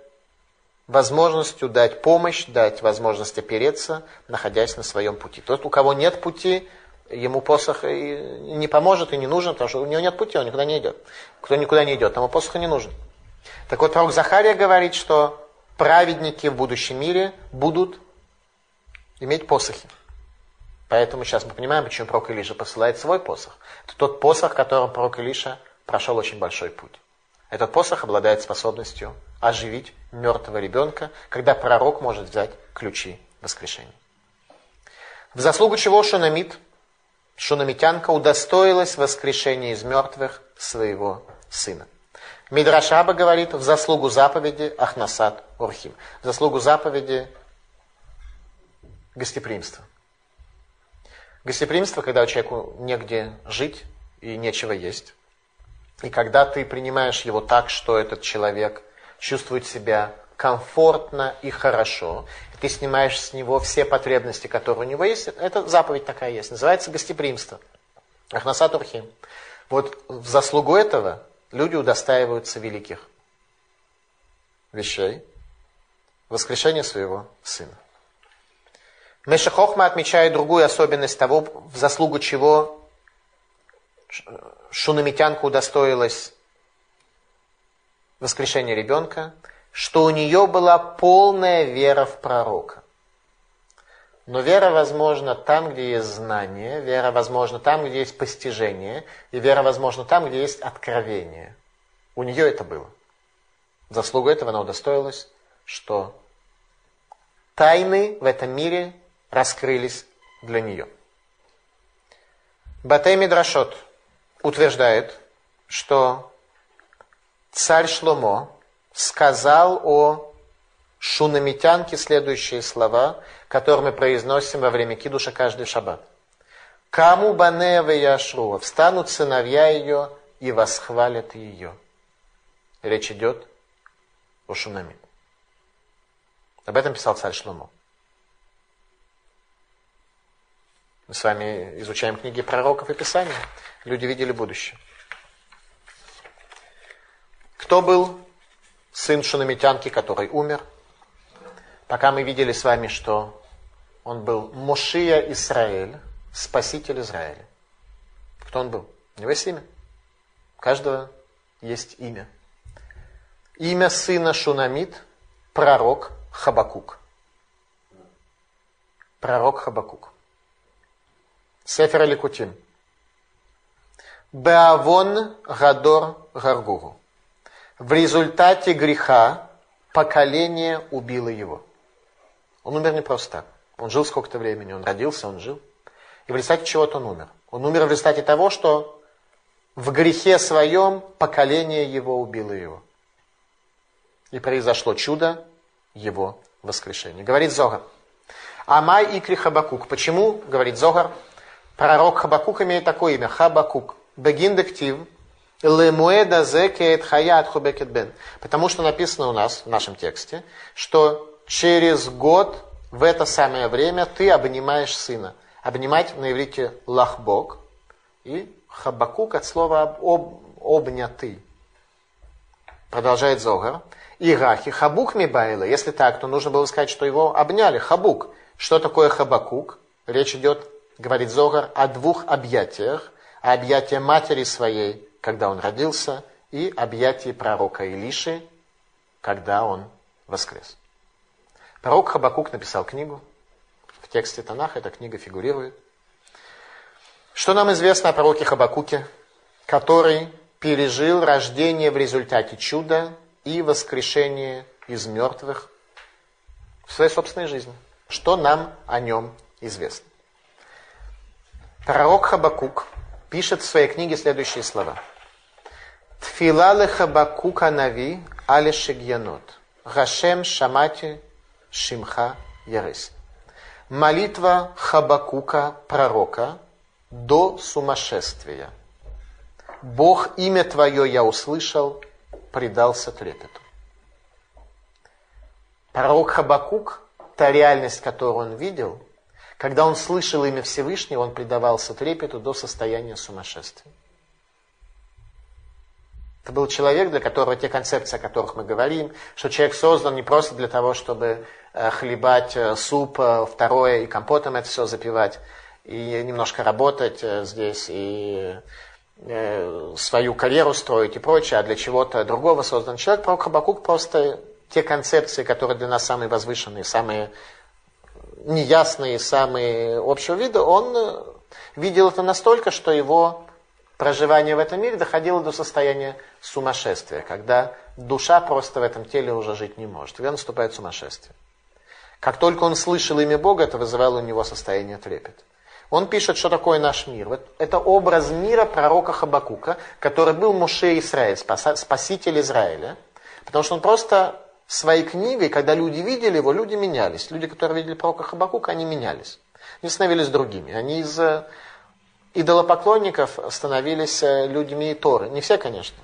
возможностью дать помощь, дать возможность опереться, находясь на своем пути. Тот, у кого нет пути, ему посох не поможет и не нужен, потому что у него нет пути, он никуда не идет. Кто никуда не идет, тому посох не нужен. Так вот, пророк Захария говорит, что праведники в будущем мире будут иметь посохи. Поэтому сейчас мы понимаем, почему пророк Илиша посылает свой посох. Это тот посох, которым пророк Илиша прошел очень большой путь. Этот посох обладает способностью оживить мертвого ребенка, когда пророк может взять ключи воскрешения. В заслугу чего Шунамит, Шунамитянка удостоилась воскрешения из мертвых своего сына. Мидрашаба говорит в заслугу заповеди Ахнасад Урхим. В заслугу заповеди гостеприимства. Гостеприимство, когда человеку негде жить и нечего есть. И когда ты принимаешь его так, что этот человек чувствует себя комфортно и хорошо, и ты снимаешь с него все потребности, которые у него есть, это заповедь такая есть, называется гостеприимство. Ахнаса Турхим. Вот в заслугу этого люди удостаиваются великих вещей, воскрешения своего сына. Мешахохма отмечает другую особенность того, в заслугу чего шунамитянка удостоилась воскрешения ребенка, что у нее была полная вера в пророка. Но вера возможна там, где есть знание, вера возможна там, где есть постижение, и вера возможна там, где есть откровение. У нее это было. Заслугу этого она удостоилась, что тайны в этом мире раскрылись для нее. Батей Мидрашот утверждает, что царь Шломо сказал о шунамитянке следующие слова, которые мы произносим во время кидуша каждый шаббат. Кому банева яшруа, встанут сыновья ее и восхвалят ее. Речь идет о Шунамит. Об этом писал царь Шломо. Мы с вами изучаем книги пророков и Писания. Люди видели будущее. Кто был сын Шунамитянки, который умер? Пока мы видели с вами, что он был Мошия Израиль, спаситель Израиля. Кто он был? У него есть имя. У каждого есть имя. Имя сына Шунамит – пророк Хабакук. Пророк Хабакук. Сефер Ликутим. Беавон Гадор Гаргуру. В результате греха поколение убило его. Он умер не просто так. Он жил сколько-то времени, он родился, он жил. И в результате чего-то он умер. Он умер в результате того, что в грехе своем поколение его убило его. И произошло чудо его воскрешения. Говорит Зогар. Амай Икри Хабакук. Почему, говорит Зогар, Пророк Хабакук имеет такое имя, Хабакук. Бегин дектив, лемуэда зекет хаят хубекет бен. Потому что написано у нас в нашем тексте, что через год в это самое время ты обнимаешь сына. Обнимать на иврите лахбок и хабакук от слова об, обнятый. Продолжает Зогар. И рахи хабук мибайла. Если так, то нужно было сказать, что его обняли. Хабук. Что такое хабакук? Речь идет говорит Зогар, о двух объятиях. О объятии матери своей, когда он родился, и объятии пророка Илиши, когда он воскрес. Пророк Хабакук написал книгу. В тексте Танаха эта книга фигурирует. Что нам известно о пророке Хабакуке, который пережил рождение в результате чуда и воскрешение из мертвых в своей собственной жизни? Что нам о нем известно? Пророк Хабакук пишет в своей книге следующие слова. Тфилалы Хабакука Нави але шигьянот. Гашем шамати шимха ярыс. Молитва Хабакука, пророка, до сумасшествия. Бог, имя Твое я услышал, предался трепету. Пророк Хабакук, та реальность, которую он видел – когда он слышал имя Всевышнего, он предавался трепету до состояния сумасшествия. Это был человек, для которого те концепции, о которых мы говорим, что человек создан не просто для того, чтобы э, хлебать э, суп, э, второе и компотом это все запивать, и немножко работать здесь, и свою карьеру строить и прочее, а для чего-то другого создан человек. Пророк Хабакук просто те концепции, которые для нас самые возвышенные, самые неясные, самые общего вида, он э, видел это настолько, что его проживание в этом мире доходило до состояния сумасшествия, когда душа просто в этом теле уже жить не может. Тогда наступает сумасшествие. Как только он слышал имя Бога, это вызывало у него состояние трепета. Он пишет, что такое наш мир. Это образ мира пророка Хабакука, который был Муше Израиль, спаситель Израиля. Потому что он просто своей книгой, когда люди видели его, люди менялись. Люди, которые видели пророка Хабакука, они менялись. Они становились другими. Они из э, идолопоклонников становились э, людьми Торы. Не все, конечно.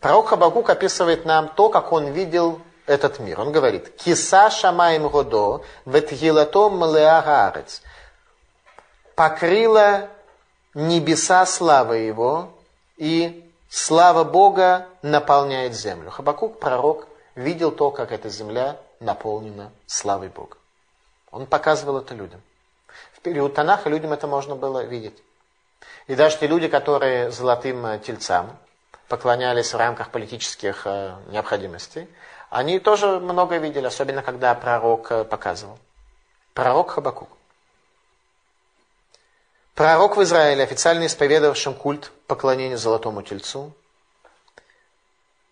Пророк Хабакук описывает нам то, как он видел этот мир. Он говорит, «Киса шамаем годо, ветгилатом млеагаарец» покрыла небеса славы его, и слава Бога наполняет землю. Хабакук, пророк, видел то, как эта земля наполнена славой Бога. Он показывал это людям. В период Танаха людям это можно было видеть. И даже те люди, которые золотым тельцам поклонялись в рамках политических э, необходимостей, они тоже многое видели, особенно когда пророк э, показывал. Пророк Хабакук. Пророк в Израиле, официально исповедовавшим культ поклонения Золотому Тельцу.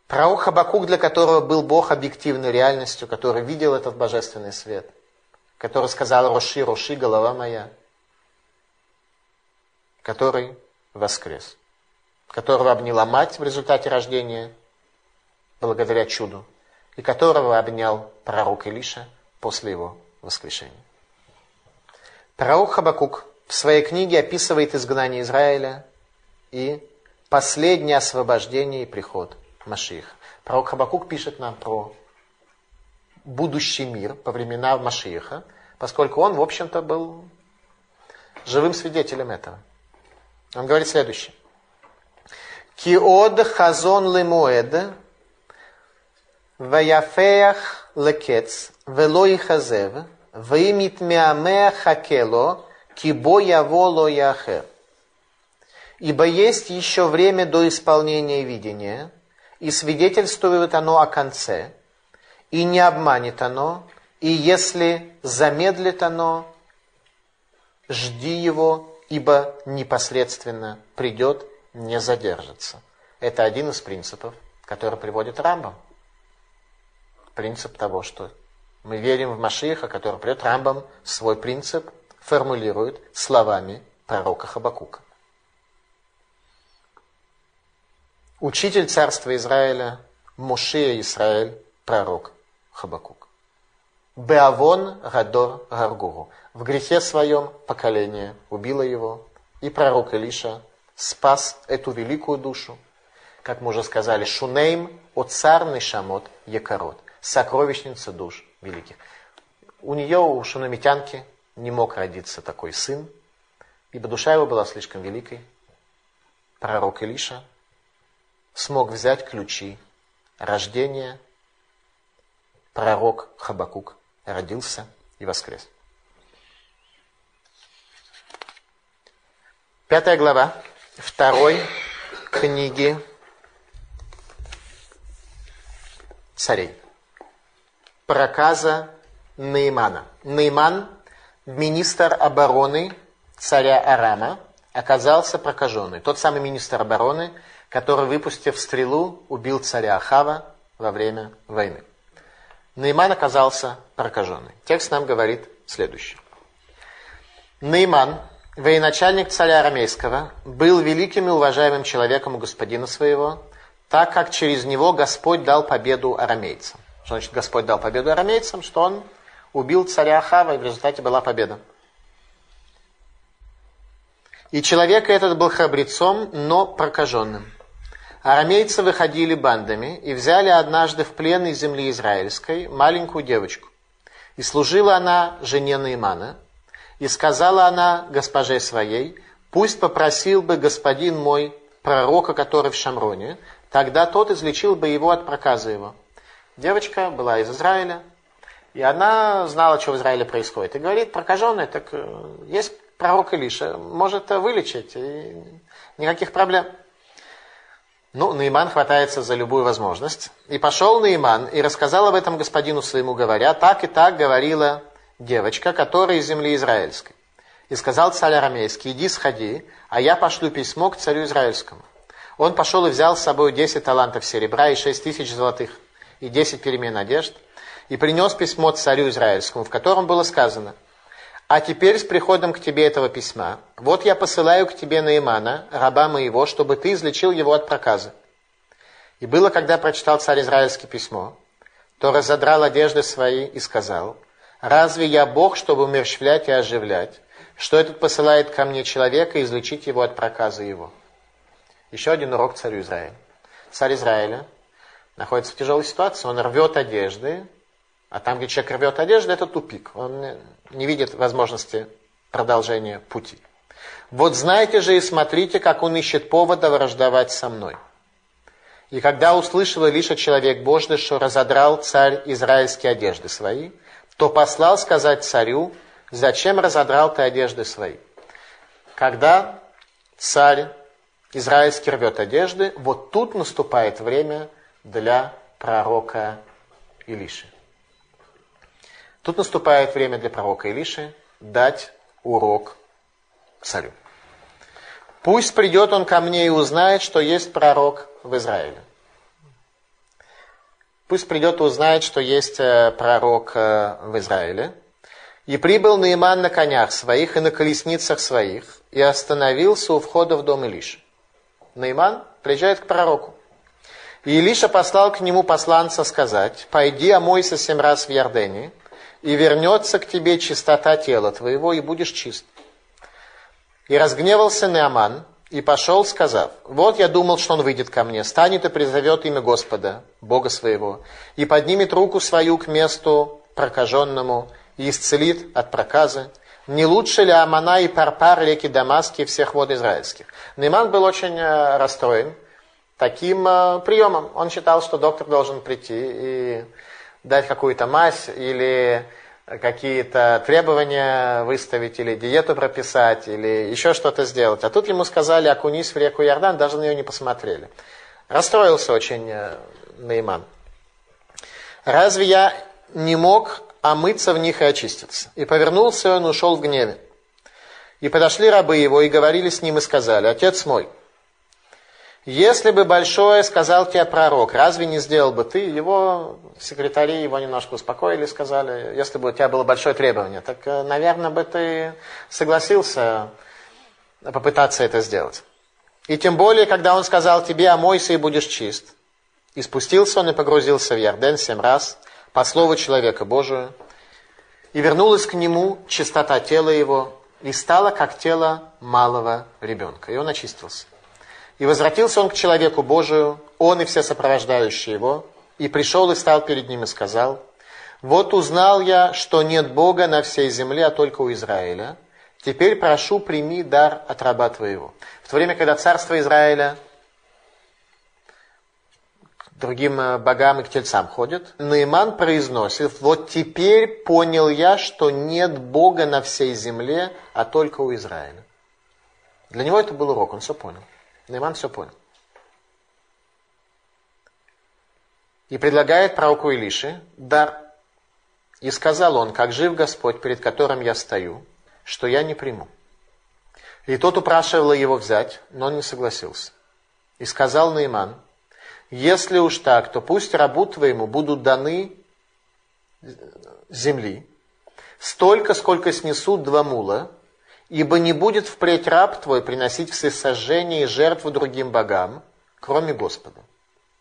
Пророк Хабакук, для которого был Бог объективной реальностью, который видел этот божественный свет, который сказал «Роши, Роши, голова моя», который воскрес, которого обняла мать в результате рождения, благодаря чуду, и которого обнял пророк Илиша после его воскрешения. Пророк Хабакук в своей книге описывает изгнание Израиля и последнее освобождение и приход Машиих. Пророк Хабакук пишет нам про будущий мир по временам Машииха, поскольку он, в общем-то, был живым свидетелем этого. Он говорит следующее. Киод хазон лемуэд ваяфеях лекец велой хазев вимит меамеа хакело Кибо яво яхер. Ибо есть еще время до исполнения видения, и свидетельствует оно о конце, и не обманет оно, и если замедлит оно, жди его, ибо непосредственно придет, не задержится. Это один из принципов, который приводит Рамбам. Принцип того, что мы верим в Машиха, который придет Рамбам, свой принцип – формулирует словами пророка Хабакука. Учитель царства Израиля, Мушия Израиль, пророк Хабакук. Беавон Гадор Гаргуру. В грехе своем поколение убило его, и пророк Илиша спас эту великую душу. Как мы уже сказали, Шунейм, Оцарный Шамот, Якород, сокровищница душ великих. У нее, у шунамитянки, не мог родиться такой сын, ибо душа его была слишком великой. Пророк Илиша смог взять ключи рождения. Пророк Хабакук родился и воскрес. Пятая глава второй книги царей. Проказа Неймана. Нейман министр обороны царя Арама оказался прокаженный. Тот самый министр обороны, который, выпустив стрелу, убил царя Ахава во время войны. Нейман оказался прокаженный. Текст нам говорит следующее. Нейман, военачальник царя Арамейского, был великим и уважаемым человеком у господина своего, так как через него Господь дал победу арамейцам. Что значит Господь дал победу арамейцам? Что он убил царя Ахава, и в результате была победа. И человек этот был храбрецом, но прокаженным. Арамейцы выходили бандами и взяли однажды в плен из земли израильской маленькую девочку. И служила она жене Наимана. И сказала она госпоже своей, пусть попросил бы господин мой пророка, который в Шамроне, тогда тот излечил бы его от проказа его. Девочка была из Израиля, И она знала, что в Израиле происходит. И говорит, прокаженный, так э, есть пророк Илиша, может вылечить, и никаких проблем. Ну, Наиман хватается за любую возможность. И пошел Наиман и рассказал об этом господину своему, говоря, так и так говорила девочка, которая из земли израильской. И сказал царь арамейский, иди сходи, а я пошлю письмо к царю израильскому. Он пошел и взял с собой 10 талантов серебра и 6 тысяч золотых, и 10 перемен одежд, и принес письмо царю израильскому, в котором было сказано, «А теперь с приходом к тебе этого письма, вот я посылаю к тебе Наимана, раба моего, чтобы ты излечил его от проказа». И было, когда прочитал царь израильский письмо, то разодрал одежды свои и сказал, «Разве я Бог, чтобы умерщвлять и оживлять, что этот посылает ко мне человека и излечить его от проказа его?» Еще один урок царю Израиля. Царь Израиля находится в тяжелой ситуации, он рвет одежды, а там, где человек рвет одежды, это тупик. Он не видит возможности продолжения пути. Вот знаете же и смотрите, как он ищет повода враждовать со мной. И когда услышал Илиша человек Божий, что разодрал царь израильские одежды свои, то послал сказать царю, зачем разодрал ты одежды свои? Когда царь израильский рвет одежды, вот тут наступает время для пророка Илиши. Тут наступает время для пророка Илиши дать урок царю. Пусть придет он ко мне и узнает, что есть пророк в Израиле. Пусть придет и узнает, что есть э, пророк э, в Израиле. И прибыл Наиман на конях своих и на колесницах своих, и остановился у входа в дом Илиши. Наиман приезжает к пророку. И Илиша послал к нему посланца сказать, «Пойди омойся семь раз в Ярдене, и вернется к тебе чистота тела твоего, и будешь чист». И разгневался Неаман, и пошел, сказав, «Вот я думал, что он выйдет ко мне, станет и призовет имя Господа, Бога своего, и поднимет руку свою к месту прокаженному, и исцелит от проказы, не лучше ли Амана и Парпар, реки Дамаски и всех вод израильских? Нейман был очень э, расстроен таким э, приемом. Он считал, что доктор должен прийти и дать какую-то мазь или какие-то требования выставить, или диету прописать, или еще что-то сделать. А тут ему сказали, окунись в реку Иордан, даже на нее не посмотрели. Расстроился очень э, Нейман. Разве я не мог омыться в них и очиститься. И повернулся он, ушел в гневе. И подошли рабы его и говорили с ним и сказали, «Отец мой, если бы большое сказал тебе пророк, разве не сделал бы ты? Его секретари его немножко успокоили, сказали, если бы у тебя было большое требование, так, э, наверное, бы ты согласился попытаться это сделать. И тем более, когда он сказал тебе, омойся и будешь чист. И спустился он и погрузился в Ярден семь раз – по слову человека Божию, и вернулась к нему чистота тела его, и стала как тело малого ребенка. И он очистился. И возвратился он к человеку Божию, он и все сопровождающие его, и пришел и стал перед ним и сказал, «Вот узнал я, что нет Бога на всей земле, а только у Израиля. Теперь прошу, прими дар от раба твоего». В то время, когда царство Израиля другим э, богам и к тельцам ходят. Наиман произносит, вот теперь понял я, что нет Бога на всей земле, а только у Израиля. Для него это был урок, он все понял. Наиман все понял. И предлагает пророку Илиши дар. И сказал он, как жив Господь, перед которым я стою, что я не приму. И тот упрашивал его взять, но он не согласился. И сказал Наиман, если уж так, то пусть рабу твоему будут даны земли, столько, сколько снесут два мула, ибо не будет впредь раб твой приносить все сожжения и жертвы другим богам, кроме Господа.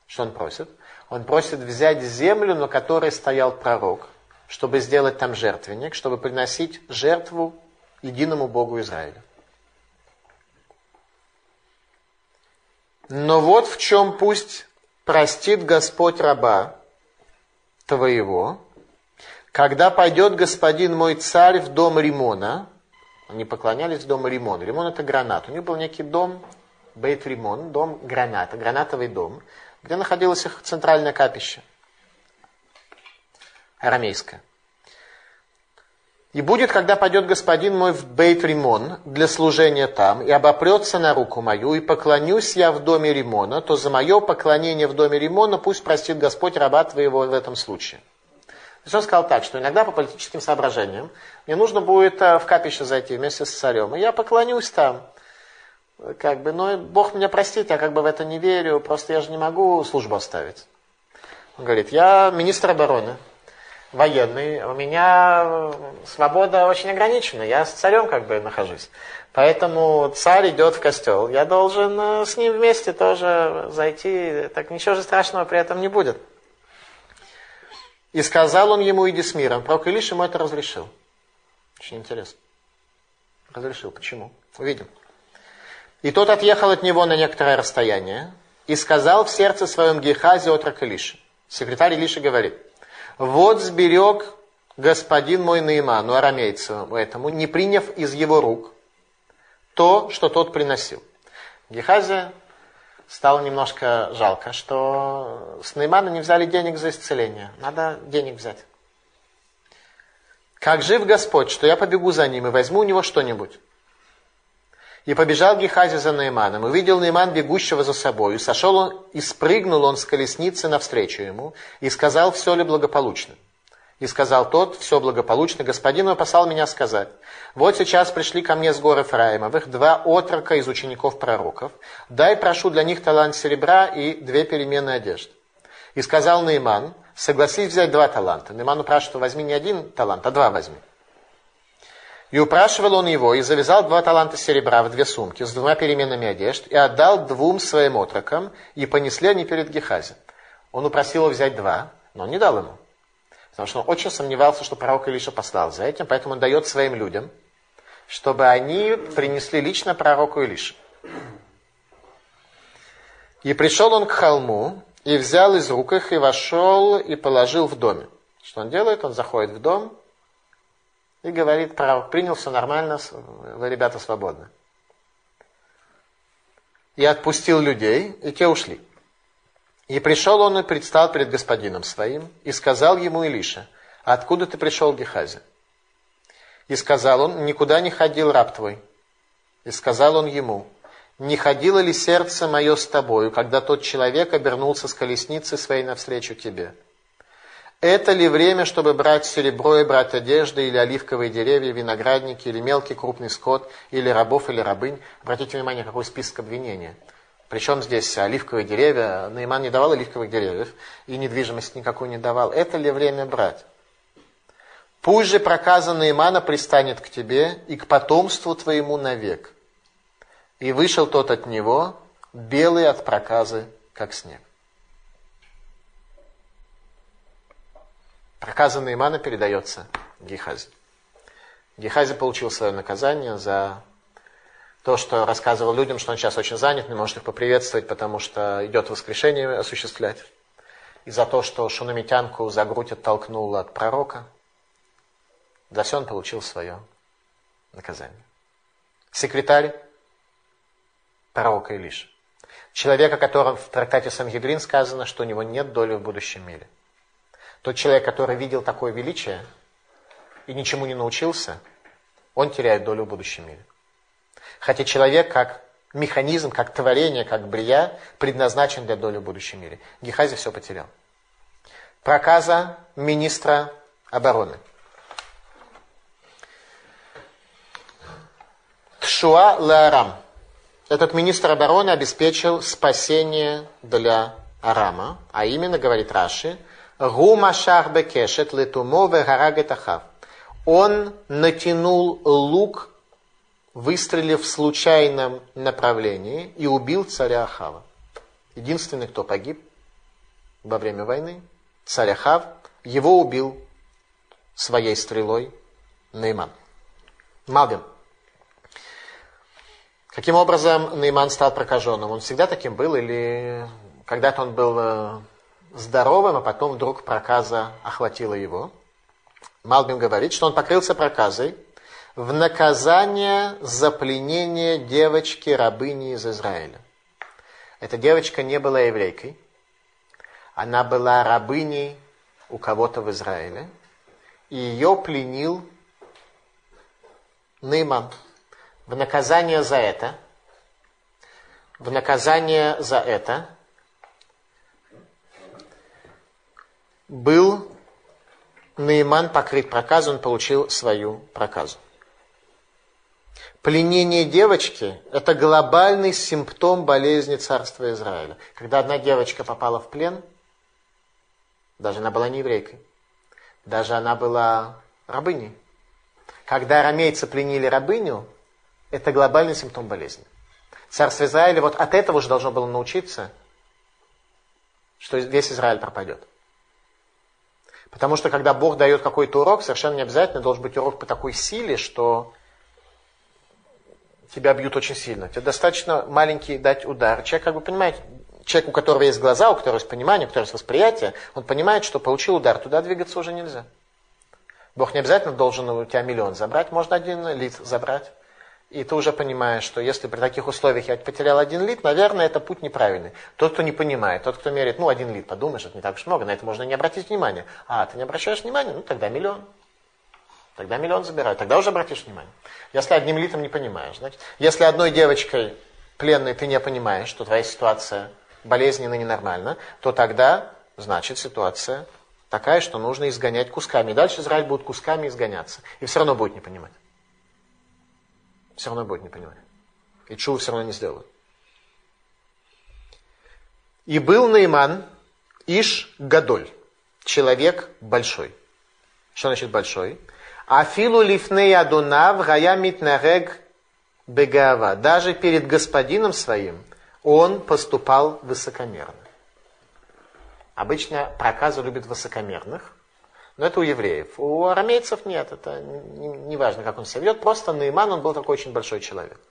Что он просит? Он просит взять землю, на которой стоял пророк, чтобы сделать там жертвенник, чтобы приносить жертву единому Богу Израиля. Но вот в чем пусть простит Господь раба твоего, когда пойдет господин мой царь в дом Римона, они поклонялись в дом Римона. Римон это гранат. У них был некий дом, Бейт Римон, дом граната, гранатовый дом, где находилось их центральное капище, арамейское. И будет, когда пойдет господин мой в Бейт Римон для служения там, и обопрется на руку мою, и поклонюсь я в доме Римона, то за мое поклонение в доме Римона пусть простит Господь раба твоего в этом случае. Он сказал так, что иногда по политическим соображениям мне нужно будет э, в капище зайти вместе с царем, и я поклонюсь там. Как бы, но Бог меня простит, я как бы в это не верю, просто я же не могу службу оставить. Он говорит, я министр обороны, военный, у меня свобода очень ограничена, я с царем как бы нахожусь. Поэтому царь идет в костел, я должен э, с ним вместе тоже зайти, так ничего же страшного при этом не будет. И сказал он ему, иди с миром. Пророк Илиш ему это разрешил. Очень интересно. Разрешил. Почему? Увидим. И тот отъехал от него на некоторое расстояние и сказал в сердце своем Гехазе отрок Илиши. Секретарь Илиши говорит, вот сберег господин мой Наиману, арамейцу этому, не приняв из его рук то, что тот приносил. Гехазе стало немножко жалко, что с Неймана не взяли денег за исцеление. Надо денег взять. Как жив Господь, что я побегу за ним и возьму у него что-нибудь. И побежал Гехази за Наиманом, увидел Наиман бегущего за собой, и сошел он, и спрыгнул он с колесницы навстречу ему, и сказал, все ли благополучно. И сказал тот, все благополучно, господин мой меня сказать, вот сейчас пришли ко мне с горы Фраимовых два отрока из учеников пророков, дай прошу для них талант серебра и две переменные одежды. И сказал Наиман, согласись взять два таланта. Наиман упрашивает, возьми не один талант, а два возьми. И упрашивал он его, и завязал два таланта серебра в две сумки с двумя переменными одежд, и отдал двум своим отрокам, и понесли они перед Гехази. Он упросил его взять два, но он не дал ему. Потому что он очень сомневался, что пророк Илиша послал за этим, поэтому он дает своим людям, чтобы они принесли лично пророку Илише. И пришел он к холму, и взял из рук их, и вошел, и положил в доме. Что он делает? Он заходит в дом, и говорит, пророк принял, все нормально, вы, ребята, свободны. И отпустил людей, и те ушли. И пришел он и предстал перед господином своим, и сказал ему Илиша, откуда ты пришел, Гехази? И сказал он, никуда не ходил раб твой. И сказал он ему, не ходило ли сердце мое с тобою, когда тот человек обернулся с колесницы своей навстречу тебе? Это ли время, чтобы брать серебро и брать одежды, или оливковые деревья, виноградники, или мелкий крупный скот, или рабов, или рабынь? Обратите внимание, какой список обвинения. Причем здесь оливковые деревья, Наиман не давал оливковых деревьев, и недвижимость никакую не давал. Это ли время брать? Пусть же проказа Наимана пристанет к тебе и к потомству твоему навек. И вышел тот от него, белый от проказы, как снег. Проказа Наимана передается Гехазе. Гехази получил свое наказание за то, что рассказывал людям, что он сейчас очень занят, не может их поприветствовать, потому что идет воскрешение осуществлять. И за то, что шунамитянку за грудь оттолкнул от пророка. За все он получил свое наказание. Секретарь пророка Илиша. Человек, о котором в трактате Сангедрин сказано, что у него нет доли в будущем мире – тот человек, который видел такое величие и ничему не научился, он теряет долю в будущем мире. Хотя человек как механизм, как творение, как брия, предназначен для доли в будущем мире. Гехази все потерял. Проказа министра обороны. Тшуа Лаарам. Этот министр обороны обеспечил спасение для Арама, а именно, говорит Раши, Гумашах бекешет летумо вегарагет ахав. Он натянул лук, выстрелив в случайном направлении, и убил царя Ахава. Единственный, кто погиб во время войны, царь Ахав, его убил своей стрелой Нейман. Малбин. Каким образом Нейман стал прокаженным? Он всегда таким был или когда-то он был э, здоровым, а потом вдруг проказа охватила его. Малбин говорит, что он покрылся проказой в наказание за пленение девочки-рабыни из Израиля. Эта девочка не была еврейкой, она была рабыней у кого-то в Израиле, и ее пленил Нейман. В наказание за это, в наказание за это был Нейман покрыт проказом, он получил свою проказу. Пленение девочки – это глобальный симптом болезни царства Израиля. Когда одна девочка попала в плен, даже она была не еврейкой, даже она была рабыней. Когда арамейцы пленили рабыню, это глобальный симптом болезни. Царство Израиля вот от этого же должно было научиться, что весь Израиль пропадет. Потому что когда Бог дает какой-то урок, совершенно не обязательно должен быть урок по такой силе, что тебя бьют очень сильно. Тебе достаточно маленький дать удар. Человек как бы понимает, человек, у которого есть глаза, у которого есть понимание, у которого есть восприятие, он понимает, что получил удар, туда двигаться уже нельзя. Бог не обязательно должен у тебя миллион забрать, можно один лит забрать. И ты уже понимаешь, что если при таких условиях я потерял один лит, наверное, это путь неправильный. Тот, кто не понимает, тот, кто меряет, ну, один лит, подумаешь, это не так уж много, на это можно не обратить внимания. А, ты не обращаешь внимания, ну, тогда миллион. Тогда миллион забирают, тогда уже обратишь внимание. Если одним литом не понимаешь, значит, если одной девочкой пленной ты не понимаешь, что твоя ситуация болезненно ненормальна, то тогда, значит, ситуация такая, что нужно изгонять кусками. И дальше Израиль будет кусками изгоняться. И все равно будет не понимать. Все равно будет не понимать. И чуву все равно не сделают. И был Нейман Иш Гадоль. Человек большой. Что значит большой? Афилу лифней адунав гая митнарег бегава. Даже перед господином своим он поступал высокомерно. Обычно проказы любят высокомерных, но это у евреев. У арамейцев нет, это не, важно, как он себя ведет, просто Наиман, он был такой очень большой человек.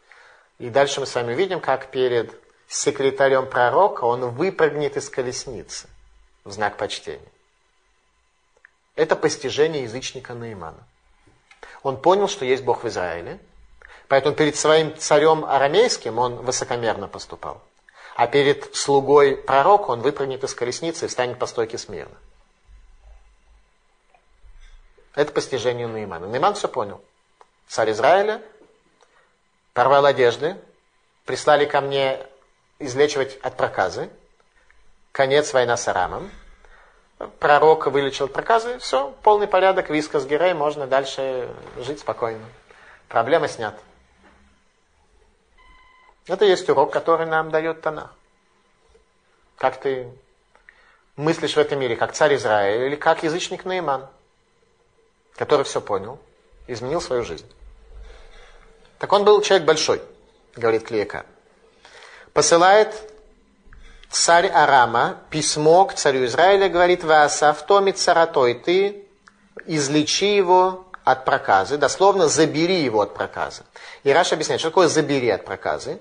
И дальше мы с вами видим, как перед секретарем пророка он выпрыгнет из колесницы в знак почтения. Это постижение язычника Наимана. Он понял, что есть Бог в Израиле, поэтому перед своим царем арамейским он высокомерно поступал. А перед слугой пророка он выпрыгнет из колесницы и встанет по стойке смирно. Это постижение Наимана. Наиман все понял. Царь Израиля порвал одежды, прислали ко мне излечивать от проказы. Конец война с Арамом. Пророк вылечил проказы, все, полный порядок, виска с гирей, можно дальше жить спокойно. Проблема снята. Это есть урок, который нам дает Танах. Как ты мыслишь в этом мире, как царь Израиля или как язычник Наиман, который все понял, изменил свою жизнь. Так он был человек большой, говорит Клеяка. Посылает царь Арама письмо к царю Израиля, говорит, «Ваасав томи царатой, ты излечи его от проказы, дословно забери его от проказы. И Раша объясняет, что такое забери от проказы.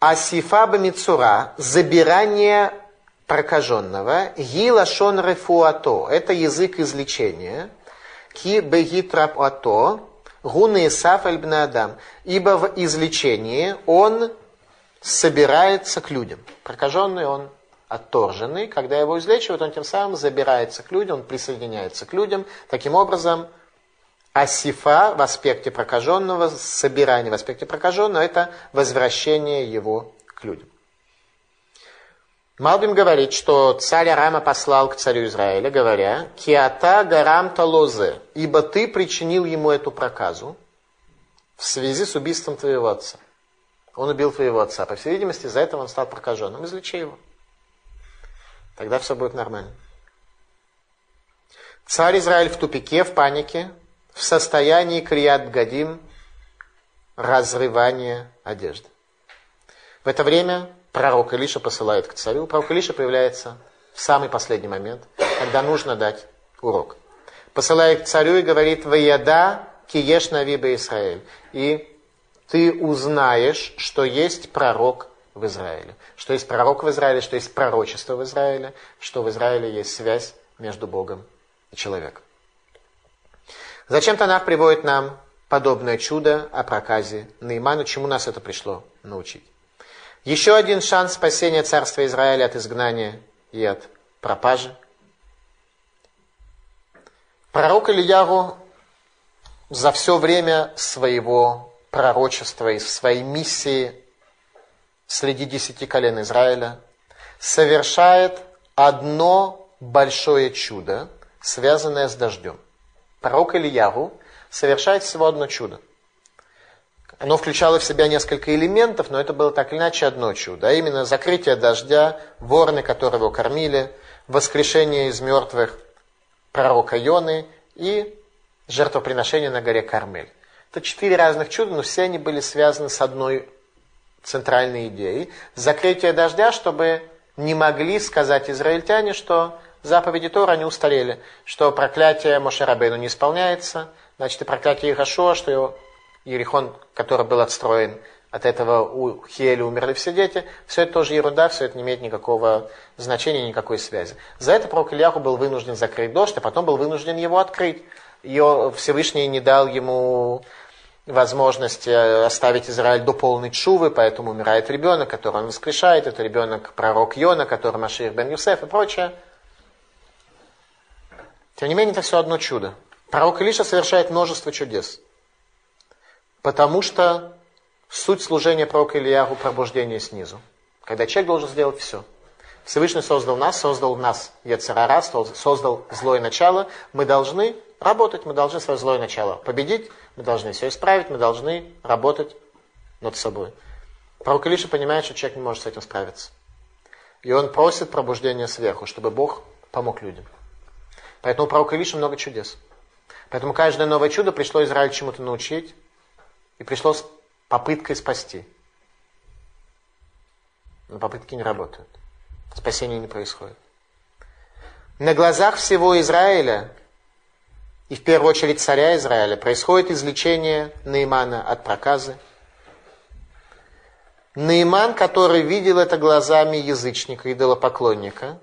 Асифа бамицура, забирание прокаженного, гилашон рефуато, это язык излечения, ки бегитрапато, гуны исаф адам, ибо в излечении он собирается к людям. Прокаженный он отторженный, когда его излечивают, он тем самым забирается к людям, он присоединяется к людям. Таким образом, асифа в аспекте прокаженного, собирание в аспекте прокаженного, это возвращение его к людям. Малбим говорит, что царь Арама послал к царю Израиля, говоря, «Киата гарам талозе, ибо ты причинил ему эту проказу в связи с убийством твоего отца». Он убил твоего отца. По всей видимости, из-за этого он стал прокаженным. Излечи его. Тогда все будет нормально. Царь Израиль в тупике, в панике, в состоянии крият гадим, разрывания одежды. В это время пророк Илиша посылает к царю. Пророк Илиша появляется в самый последний момент, когда нужно дать урок. Посылает к царю и говорит, «Ваяда киеш навиба Израиль». И ты узнаешь, что есть пророк в Израиле. Что есть пророк в Израиле, что есть пророчество в Израиле, что в Израиле есть связь между Богом и человеком. Зачем Танах приводит нам подобное чудо о проказе Наиману, чему нас это пришло научить? Еще один шанс спасения царства Израиля от изгнания и от пропажи. Пророк Ильяру за все время своего пророчества и своей миссии среди десяти колен Израиля совершает одно большое чудо, связанное с дождем. Пророк Ильягу совершает всего одно чудо. Оно включало в себя несколько элементов, но это было так или иначе одно чудо. А именно закрытие дождя, вороны, которые его кормили, воскрешение из мертвых пророка Йоны и жертвоприношение на горе Кармель. Это четыре разных чуда, но все они были связаны с одной центральной идеей. Закрытие дождя, чтобы не могли сказать израильтяне, что заповеди Тора не устарели, что проклятие Мошерабейну не исполняется, значит и проклятие Ирашуа, что Ерихон, который был отстроен, от этого у Хиэля умерли все дети, все это тоже ерунда, все это не имеет никакого значения, никакой связи. За это пророк Ильяху был вынужден закрыть дождь, а потом был вынужден его открыть. Ее Всевышний не дал ему возможность э, оставить Израиль до полной чувы, поэтому умирает ребенок, который он воскрешает, это ребенок пророк Йона, который Машир бен Юсеф и прочее. Тем не менее, это все одно чудо. Пророк Илиша совершает множество чудес. Потому что суть служения пророка Ильягу – пробуждение снизу. Когда человек должен сделать все. Всевышний создал нас, создал нас Яцерара, создал злое начало. Мы должны работать, мы должны свое злое начало победить, мы должны все исправить, мы должны работать над собой. Пророк Илиша понимает, что человек не может с этим справиться. И он просит пробуждения сверху, чтобы Бог помог людям. Поэтому у пророка Илиша много чудес. Поэтому каждое новое чудо пришло Израиль чему-то научить, и пришло с попыткой спасти. Но попытки не работают. Спасения не происходит. На глазах всего Израиля и в первую очередь царя Израиля, происходит излечение Наимана от проказы. Наиман, который видел это глазами язычника, идолопоклонника,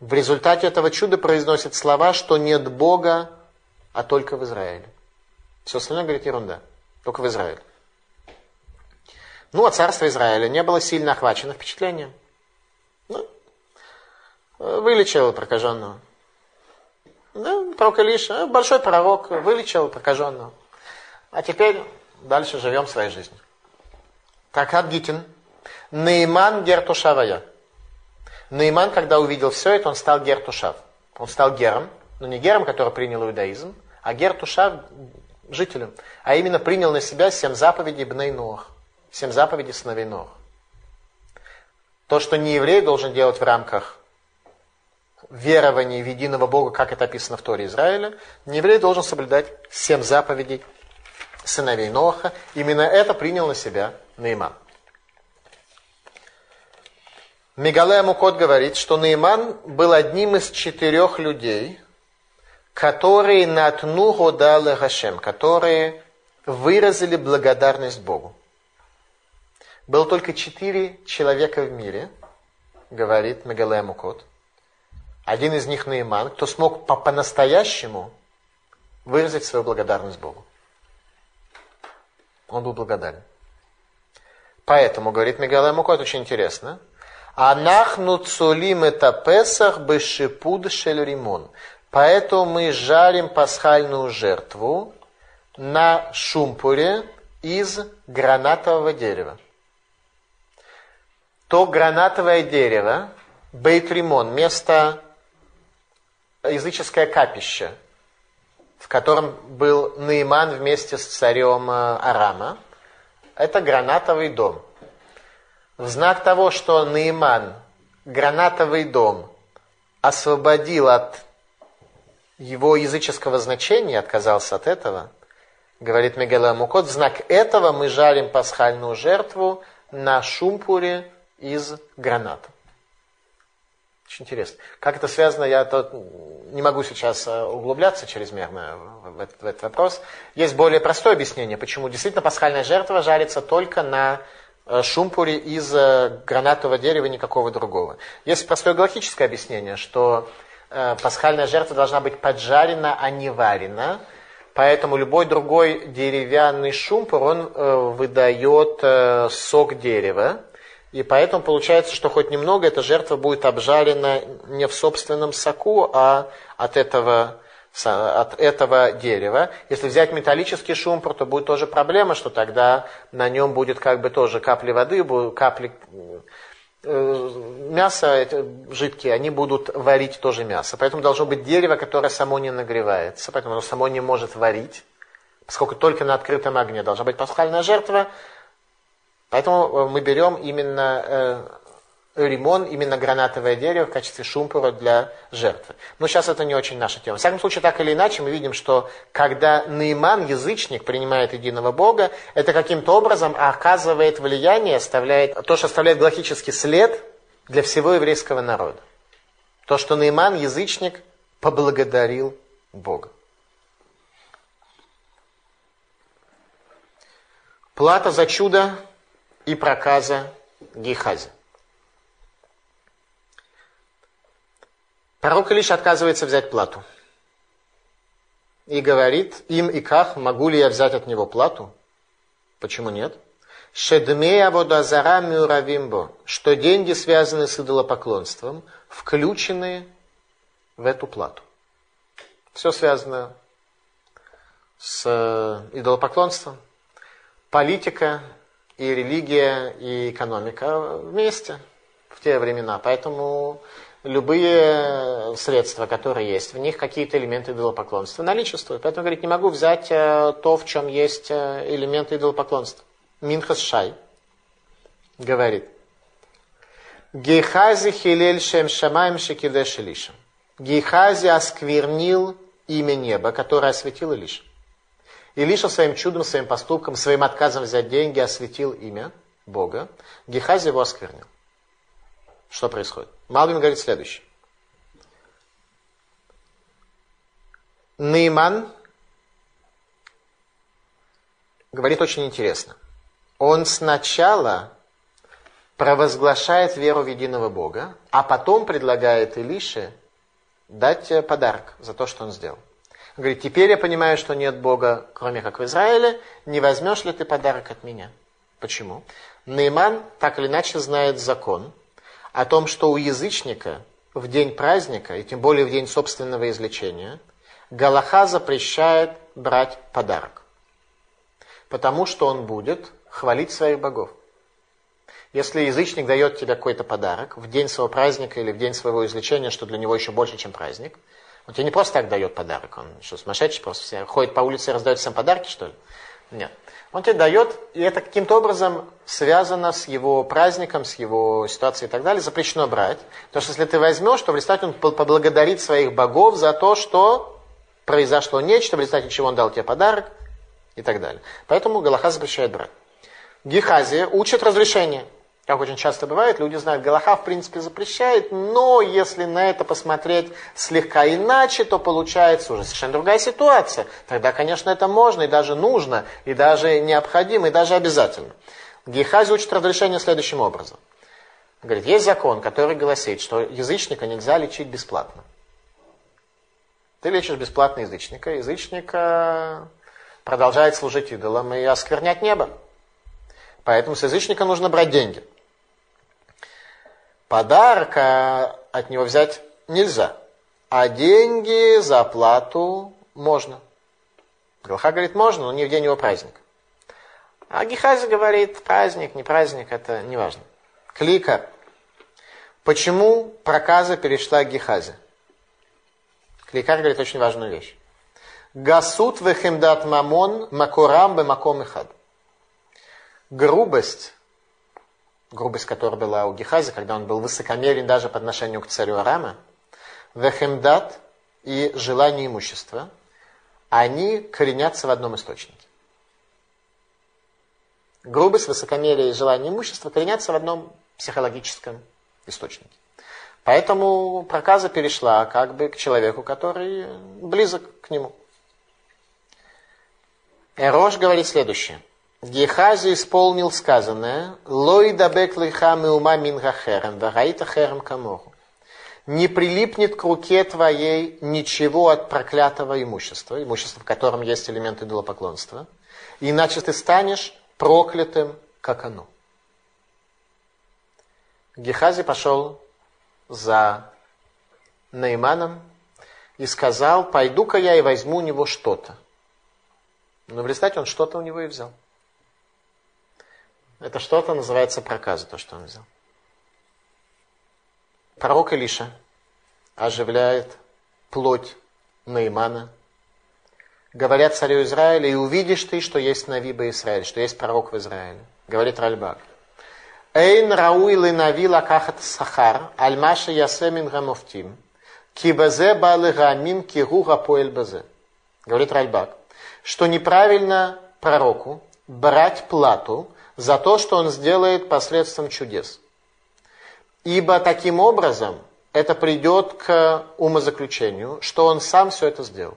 в результате этого чуда произносит слова, что нет Бога, а только в Израиле. Все остальное говорит ерунда, только в Израиле. Ну, а царство Израиля не было сильно охвачено впечатлением. Ну, вылечил прокаженного. Да, пророк Илиша, большой пророк, вылечил прокаженного. А теперь дальше живем своей жизнью. Трактат Гитин. Нейман Гертушавая. Нейман, когда увидел все это, он стал Гертушав. Он стал гером, но не гером, который принял иудаизм, а Гертушав жителем. А именно принял на себя семь заповедей Бней Нох. Семь заповедей сыновей Нох. То, что не еврей должен делать в рамках веровании в единого Бога, как это описано в Торе Израиля, еврей должен соблюдать семь заповедей сыновей Ноха. Именно это принял на себя Нейман. Мегалея Мукот говорит, что Нейман был одним из четырех людей, которые натну годалы Гашем, которые выразили благодарность Богу. Было только четыре человека в мире, говорит Мегалея Мукот, один из них Наиман, кто смог по- по-настоящему выразить свою благодарность Богу. Он был благодарен. Поэтому, говорит Мегалай Мукот, очень интересно, Анахну цулим это Песах бешипуд шель римон. Поэтому мы жарим пасхальную жертву на шумпуре из гранатового дерева. То гранатовое дерево, Бейт-Римон, место языческое капище, в котором был Наиман вместе с царем э, Арама. Это гранатовый дом. В знак того, что Наиман гранатовый дом освободил от его языческого значения, отказался от этого, говорит Мегала Мукот, в знак этого мы жарим пасхальную жертву на шумпуре из граната. Очень интересно. Как это связано, я тут не могу сейчас э, углубляться чрезмерно в этот, в этот вопрос. Есть более простое объяснение, почему действительно пасхальная жертва жарится только на э, шумпуре из э, гранатового дерева, никакого другого. Есть простое галактическое объяснение, что пасхальная жертва должна быть поджарена, а не варена. Поэтому любой другой деревянный шумпур, он выдает сок дерева. И поэтому получается, что хоть немного эта жертва будет обжарена не в собственном соку, а от этого от этого дерева. Если взять металлический шумпур, то будет тоже проблема, что тогда на нем будет как бы тоже капли воды, капли э, мяса жидкие, они будут варить тоже мясо. Поэтому должно быть дерево, которое само не нагревается, поэтому оно само не может варить, поскольку только на открытом огне должна быть пасхальная жертва. Поэтому мы берем именно э, римон, именно гранатовое дерево в качестве шумпура для жертвы. Но сейчас это не очень наша тема. В всяком случае, так или иначе, мы видим, что когда Нейман, язычник, принимает единого Бога, это каким-то образом оказывает влияние, оставляет, то, что оставляет галактический след для всего еврейского народа. То, что Нейман, язычник, поблагодарил Бога. Плата за чудо и проказа Гейхази. Пророк Илиш отказывается взять плату. И говорит, им и как, могу ли я взять от него плату? Почему нет? Шедмея водозара мюравимбо, что деньги, связанные с идолопоклонством, включены в эту плату. Все связано с э, идолопоклонством. Политика и религия и экономика вместе в те времена. Поэтому любые средства, которые есть, в них какие-то элементы идолопоклонства наличествуют. Поэтому, говорит, не могу взять э, то, в чем есть э, элементы идолопоклонства. Минхас Шай говорит, Гейхази хилель шем шамаем шекидеш Илишем. Гейхази осквернил имя неба, которое осветил Илиша. Илиша своим чудом, своим поступком, своим отказом взять деньги осветил имя Бога. Гейхази его осквернил. Что происходит? Малбин говорит следующее. Нейман говорит очень интересно. Он сначала провозглашает веру в единого Бога, а потом предлагает Илише дать подарок за то, что он сделал. Говорит, теперь я понимаю, что нет Бога, кроме как в Израиле, не возьмешь ли ты подарок от меня? Почему? Нейман так или иначе знает закон – о том, что у язычника в день праздника, и тем более в день собственного излечения, Галаха запрещает брать подарок. Потому что он будет хвалить своих богов. Если язычник дает тебе какой-то подарок в день своего праздника или в день своего излечения, что для него еще больше, чем праздник, он тебе не просто так дает подарок, он что, сумасшедший просто все, ходит по улице и раздает всем подарки, что ли? Нет. Он тебе дает, и это каким-то образом связано с его праздником, с его ситуацией и так далее, запрещено брать. Потому что если ты возьмешь, то в результате он поблагодарит своих богов за то, что произошло нечто, в результате чего он дал тебе подарок и так далее. Поэтому Галаха запрещает брать. Гехазия учит разрешение. Как очень часто бывает, люди знают, Галаха в принципе запрещает, но если на это посмотреть слегка иначе, то получается уже совершенно другая ситуация. Тогда, конечно, это можно и даже нужно, и даже необходимо, и даже обязательно. Гехази учит разрешение следующим образом. Говорит, есть закон, который гласит, что язычника нельзя лечить бесплатно. Ты лечишь бесплатно язычника, язычник продолжает служить идолам и осквернять небо. Поэтому с язычника нужно брать деньги. Подарка от него взять нельзя. А деньги за оплату можно. Галха говорит, можно, но не в день его праздника. А Гехази говорит, праздник, не праздник, это не важно. Клика. Почему проказа перешла к Гехазе? Кликар говорит очень важную вещь. Гасут вехемдат мамон макурам бе маком ихад. Грубость грубость, которая была у Гехази, когда он был высокомерен даже по отношению к царю Арама, вехемдат и желание имущества, они коренятся в одном источнике. Грубость, высокомерие и желание имущества коренятся в одном психологическом источнике. Поэтому проказа перешла как бы к человеку, который близок к нему. Эрош говорит следующее – Гехази исполнил сказанное, «Лой дабек лиха ума мин гахерем, вагаита херем камору». Не прилипнет к руке твоей ничего от проклятого имущества, имущества, в котором есть элементы идолопоклонства, иначе ты станешь проклятым, как оно. Гехази пошел за Нейманом и сказал, пойду-ка я и возьму у него что-то. Но в результате он что-то у него и взял. Это что-то называется проказа, то, что он взял. Пророк Илиша оживляет плоть Наимана. Говорят царю Израиля, и увидишь ты, что есть Навиба Израиль, что есть пророк в Израиле. Говорит Ральбак. Эйн рауи нави лакахат сахар, альмаша ясемин гамуфтим, кибазе балы гамим кигуга поэль базе. Говорит Ральбак, что неправильно пророку брать плату за то, что он сделает последствием чудес. Ибо таким образом это придет к умозаключению, что он сам все это сделал.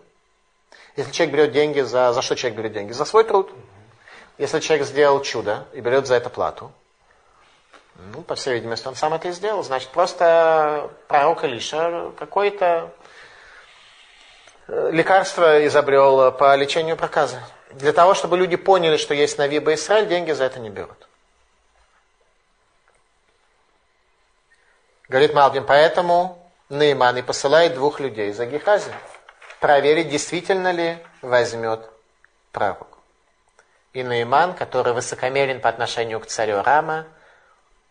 Если человек берет деньги за... За что человек берет деньги? За свой труд. Если человек сделал чудо и берет за это плату, ну, по всей видимости, он сам это и сделал. Значит, просто пророк Илиша какое-то э, лекарство изобрел по лечению проказа. Для того, чтобы люди поняли, что есть Навиба Израиль, деньги за это не берут. Говорит Малбин, поэтому Нейман и посылает двух людей за Гехази проверить, действительно ли возьмет пророк. И Нейман, который высокомерен по отношению к царю Рама,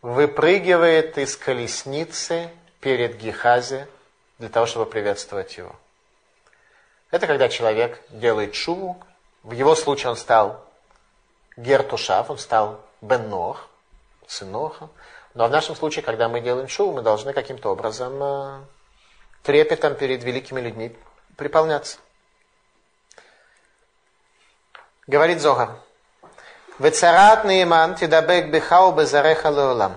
выпрыгивает из колесницы перед Гехази для того, чтобы приветствовать его. Это когда человек делает шуву. В его случае он стал Гертушав, он стал Беннох, сын Ноха. Но в нашем случае, когда мы делаем шоу, мы должны каким-то образом э, трепетом перед великими людьми приполняться. Говорит Зогар. Вецарат Нейман тидабек бихау безареха леолам.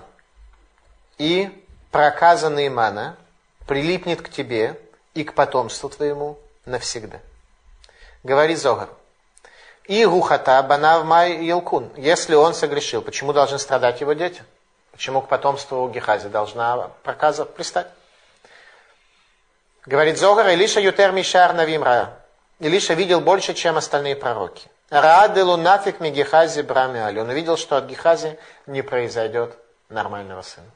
И проказа Неймана прилипнет к тебе и к потомству твоему навсегда. Говорит Зогар. И гухата банав май елкун. Если он согрешил, почему должны страдать его дети? Почему к потомству Гехази должна проказа пристать? Говорит Зогар, Илиша Ютер Мишар Навимра. Илиша видел больше, чем остальные пророки. Рааделу нафиг ми Гехази брами али. Он увидел, что от Гехази не произойдет нормального сына.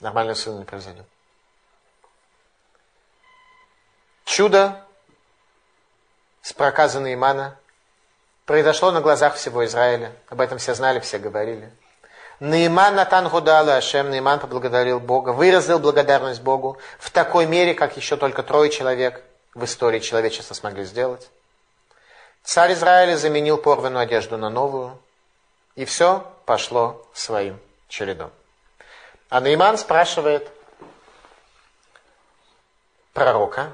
Нормального сына не произойдет. Чудо с проказанной Имана произошло на глазах всего Израиля. Об этом все знали, все говорили. Наиман Натан Гудала Ашем, Наиман поблагодарил Бога, выразил благодарность Богу в такой мере, как еще только трое человек в истории человечества смогли сделать. Царь Израиля заменил порванную одежду на новую, и все пошло своим чередом. А Наиман спрашивает пророка,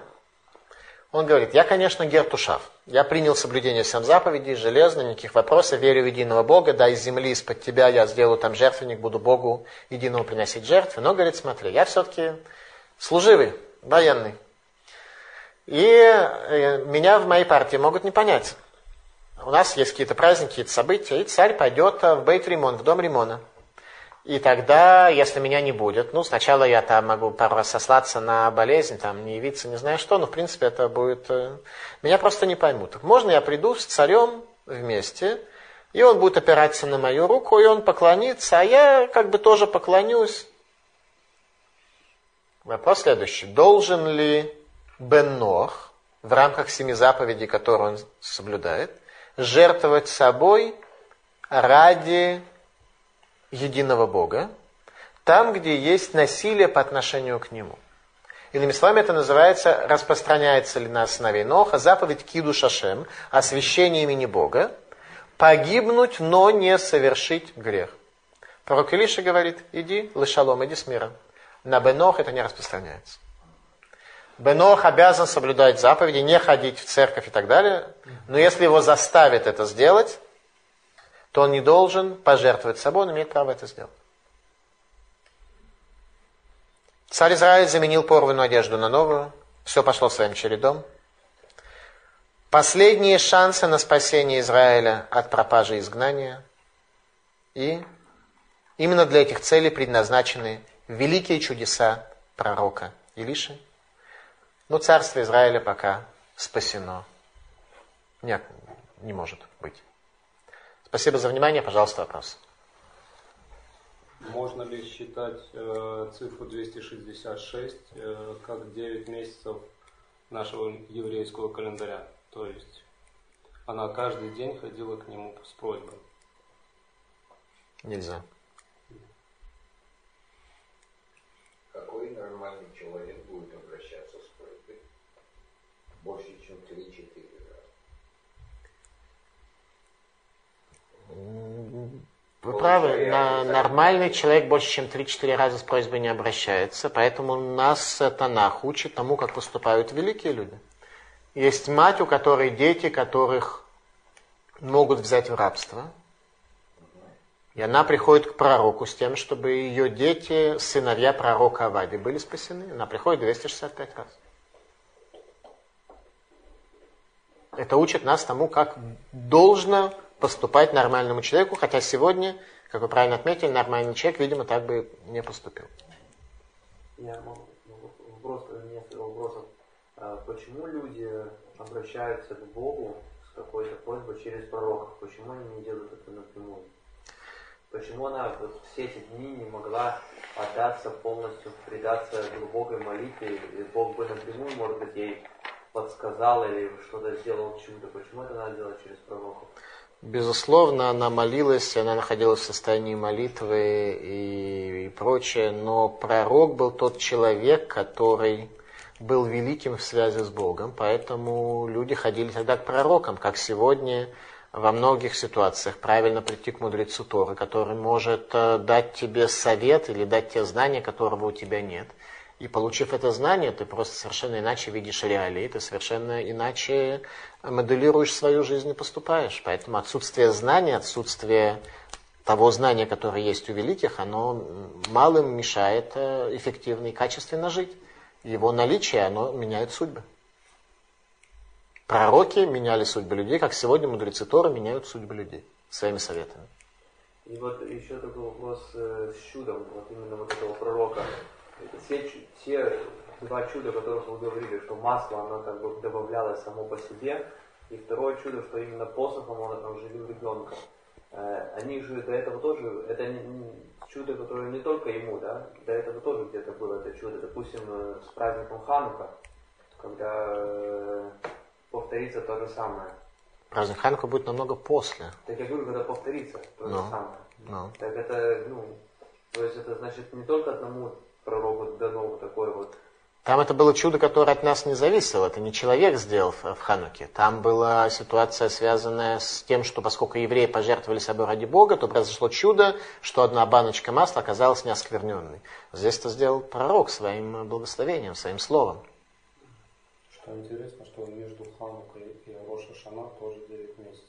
он говорит, я, конечно, Гертушав. Я принял соблюдение всем заповедей, железно, никаких вопросов, верю в единого Бога, да, из земли, из-под тебя я сделаю там жертвенник, буду Богу единому приносить жертвы. Но, говорит, смотри, я все-таки служивый, военный. И э, меня в моей партии могут не понять. У нас есть какие-то праздники, какие-то события, и царь пойдет в Бейт Римон, в дом Римона. И тогда, если меня не будет, ну, сначала я там могу пару раз сослаться на болезнь, там, не явиться, не знаю что, но, в принципе, это будет... Э, меня просто не поймут. Можно я приду с царем вместе, и он будет опираться на мою руку, и он поклонится, а я как бы тоже поклонюсь. Вопрос следующий. Должен ли Беннох в рамках семи заповедей, которые он соблюдает, жертвовать собой ради единого Бога, там, где есть насилие по отношению к Нему. Иными словами, это называется, распространяется ли на основе Ноха, заповедь Киду Шашем, освящение имени Бога, погибнуть, но не совершить грех. Пророк Илиша говорит, иди, лышалом, иди с миром. На Бенох это не распространяется. Бенох обязан соблюдать заповеди, не ходить в церковь и так далее, но если его заставят это сделать, то он не должен пожертвовать собой, он имеет право это сделать. Царь Израиль заменил порванную одежду на новую, все пошло своим чередом. Последние шансы на спасение Израиля от пропажи и изгнания. И именно для этих целей предназначены великие чудеса пророка Илиши. Но царство Израиля пока спасено. Нет, не может. Спасибо за внимание. Пожалуйста, вопрос. Можно ли считать э, цифру 266 э, как 9 месяцев нашего еврейского календаря? То есть она каждый день ходила к нему с просьбой. Нельзя. Какой нормальный человек будет обращаться с просьбой больше, чем 3-4 раза? Вы правы, на, нормальный человек больше, чем 3-4 раза с просьбой не обращается, поэтому нас Танах учит тому, как поступают великие люди. Есть мать, у которой дети, которых могут взять в рабство, и она приходит к пророку с тем, чтобы ее дети, сыновья пророка Авади, были спасены. Она приходит 265 раз. Это учит нас тому, как должно поступать нормальному человеку, хотя сегодня, как вы правильно отметили, нормальный человек, видимо, так бы не поступил. Я могу, вопрос, несколько вопросов. А почему люди обращаются к Богу с какой-то просьбой через пророков? Почему они не делают это напрямую? Почему она вот все эти дни не могла отдаться полностью, предаться глубокой молитве, и Бог бы напрямую, может быть, ей подсказал или что-то сделал чудо. Почему это надо делать через пророков? Безусловно, она молилась, она находилась в состоянии молитвы и, и прочее, но пророк был тот человек, который был великим в связи с Богом, поэтому люди ходили тогда к пророкам, как сегодня во многих ситуациях правильно прийти к мудрецу Торы, который может э, дать тебе совет или дать тебе знание, которого у тебя нет. И получив это знание, ты просто совершенно иначе видишь реалии, ты совершенно иначе моделируешь свою жизнь и поступаешь. Поэтому отсутствие знания, отсутствие того знания, которое есть у великих, оно малым мешает э, эффективно и качественно жить. Его наличие, оно меняет судьбы. Пророки меняли судьбы людей, как сегодня мудрецы Тора меняют судьбы людей своими советами. И вот еще такой вопрос э, с чудом, вот именно вот этого пророка это все два чуда, о которых вы говорили, что масло, оно как бы добавлялось само по себе, и второе чудо, что именно посохом он там живил ребенка. Э, они же до этого тоже, это чудо, которое не только ему, да, до этого тоже где-то было это чудо. Допустим, э, с праздником Ханука, когда э, повторится то же самое. Праздник Ханука будет намного после. Так я говорю, когда повторится то no. же ну, самое. No. Ну. Так это, ну, то есть это значит не только одному пророку дано вот такое вот. Там это было чудо, которое от нас не зависело. Это не человек сделал в Хануке. Там была ситуация, связанная с тем, что поскольку евреи пожертвовали собой ради Бога, то произошло чудо, что одна баночка масла оказалась неоскверненной. Здесь это сделал пророк своим благословением, своим словом. Что интересно, что между Ханукой и Роша Шана тоже 9 месяцев.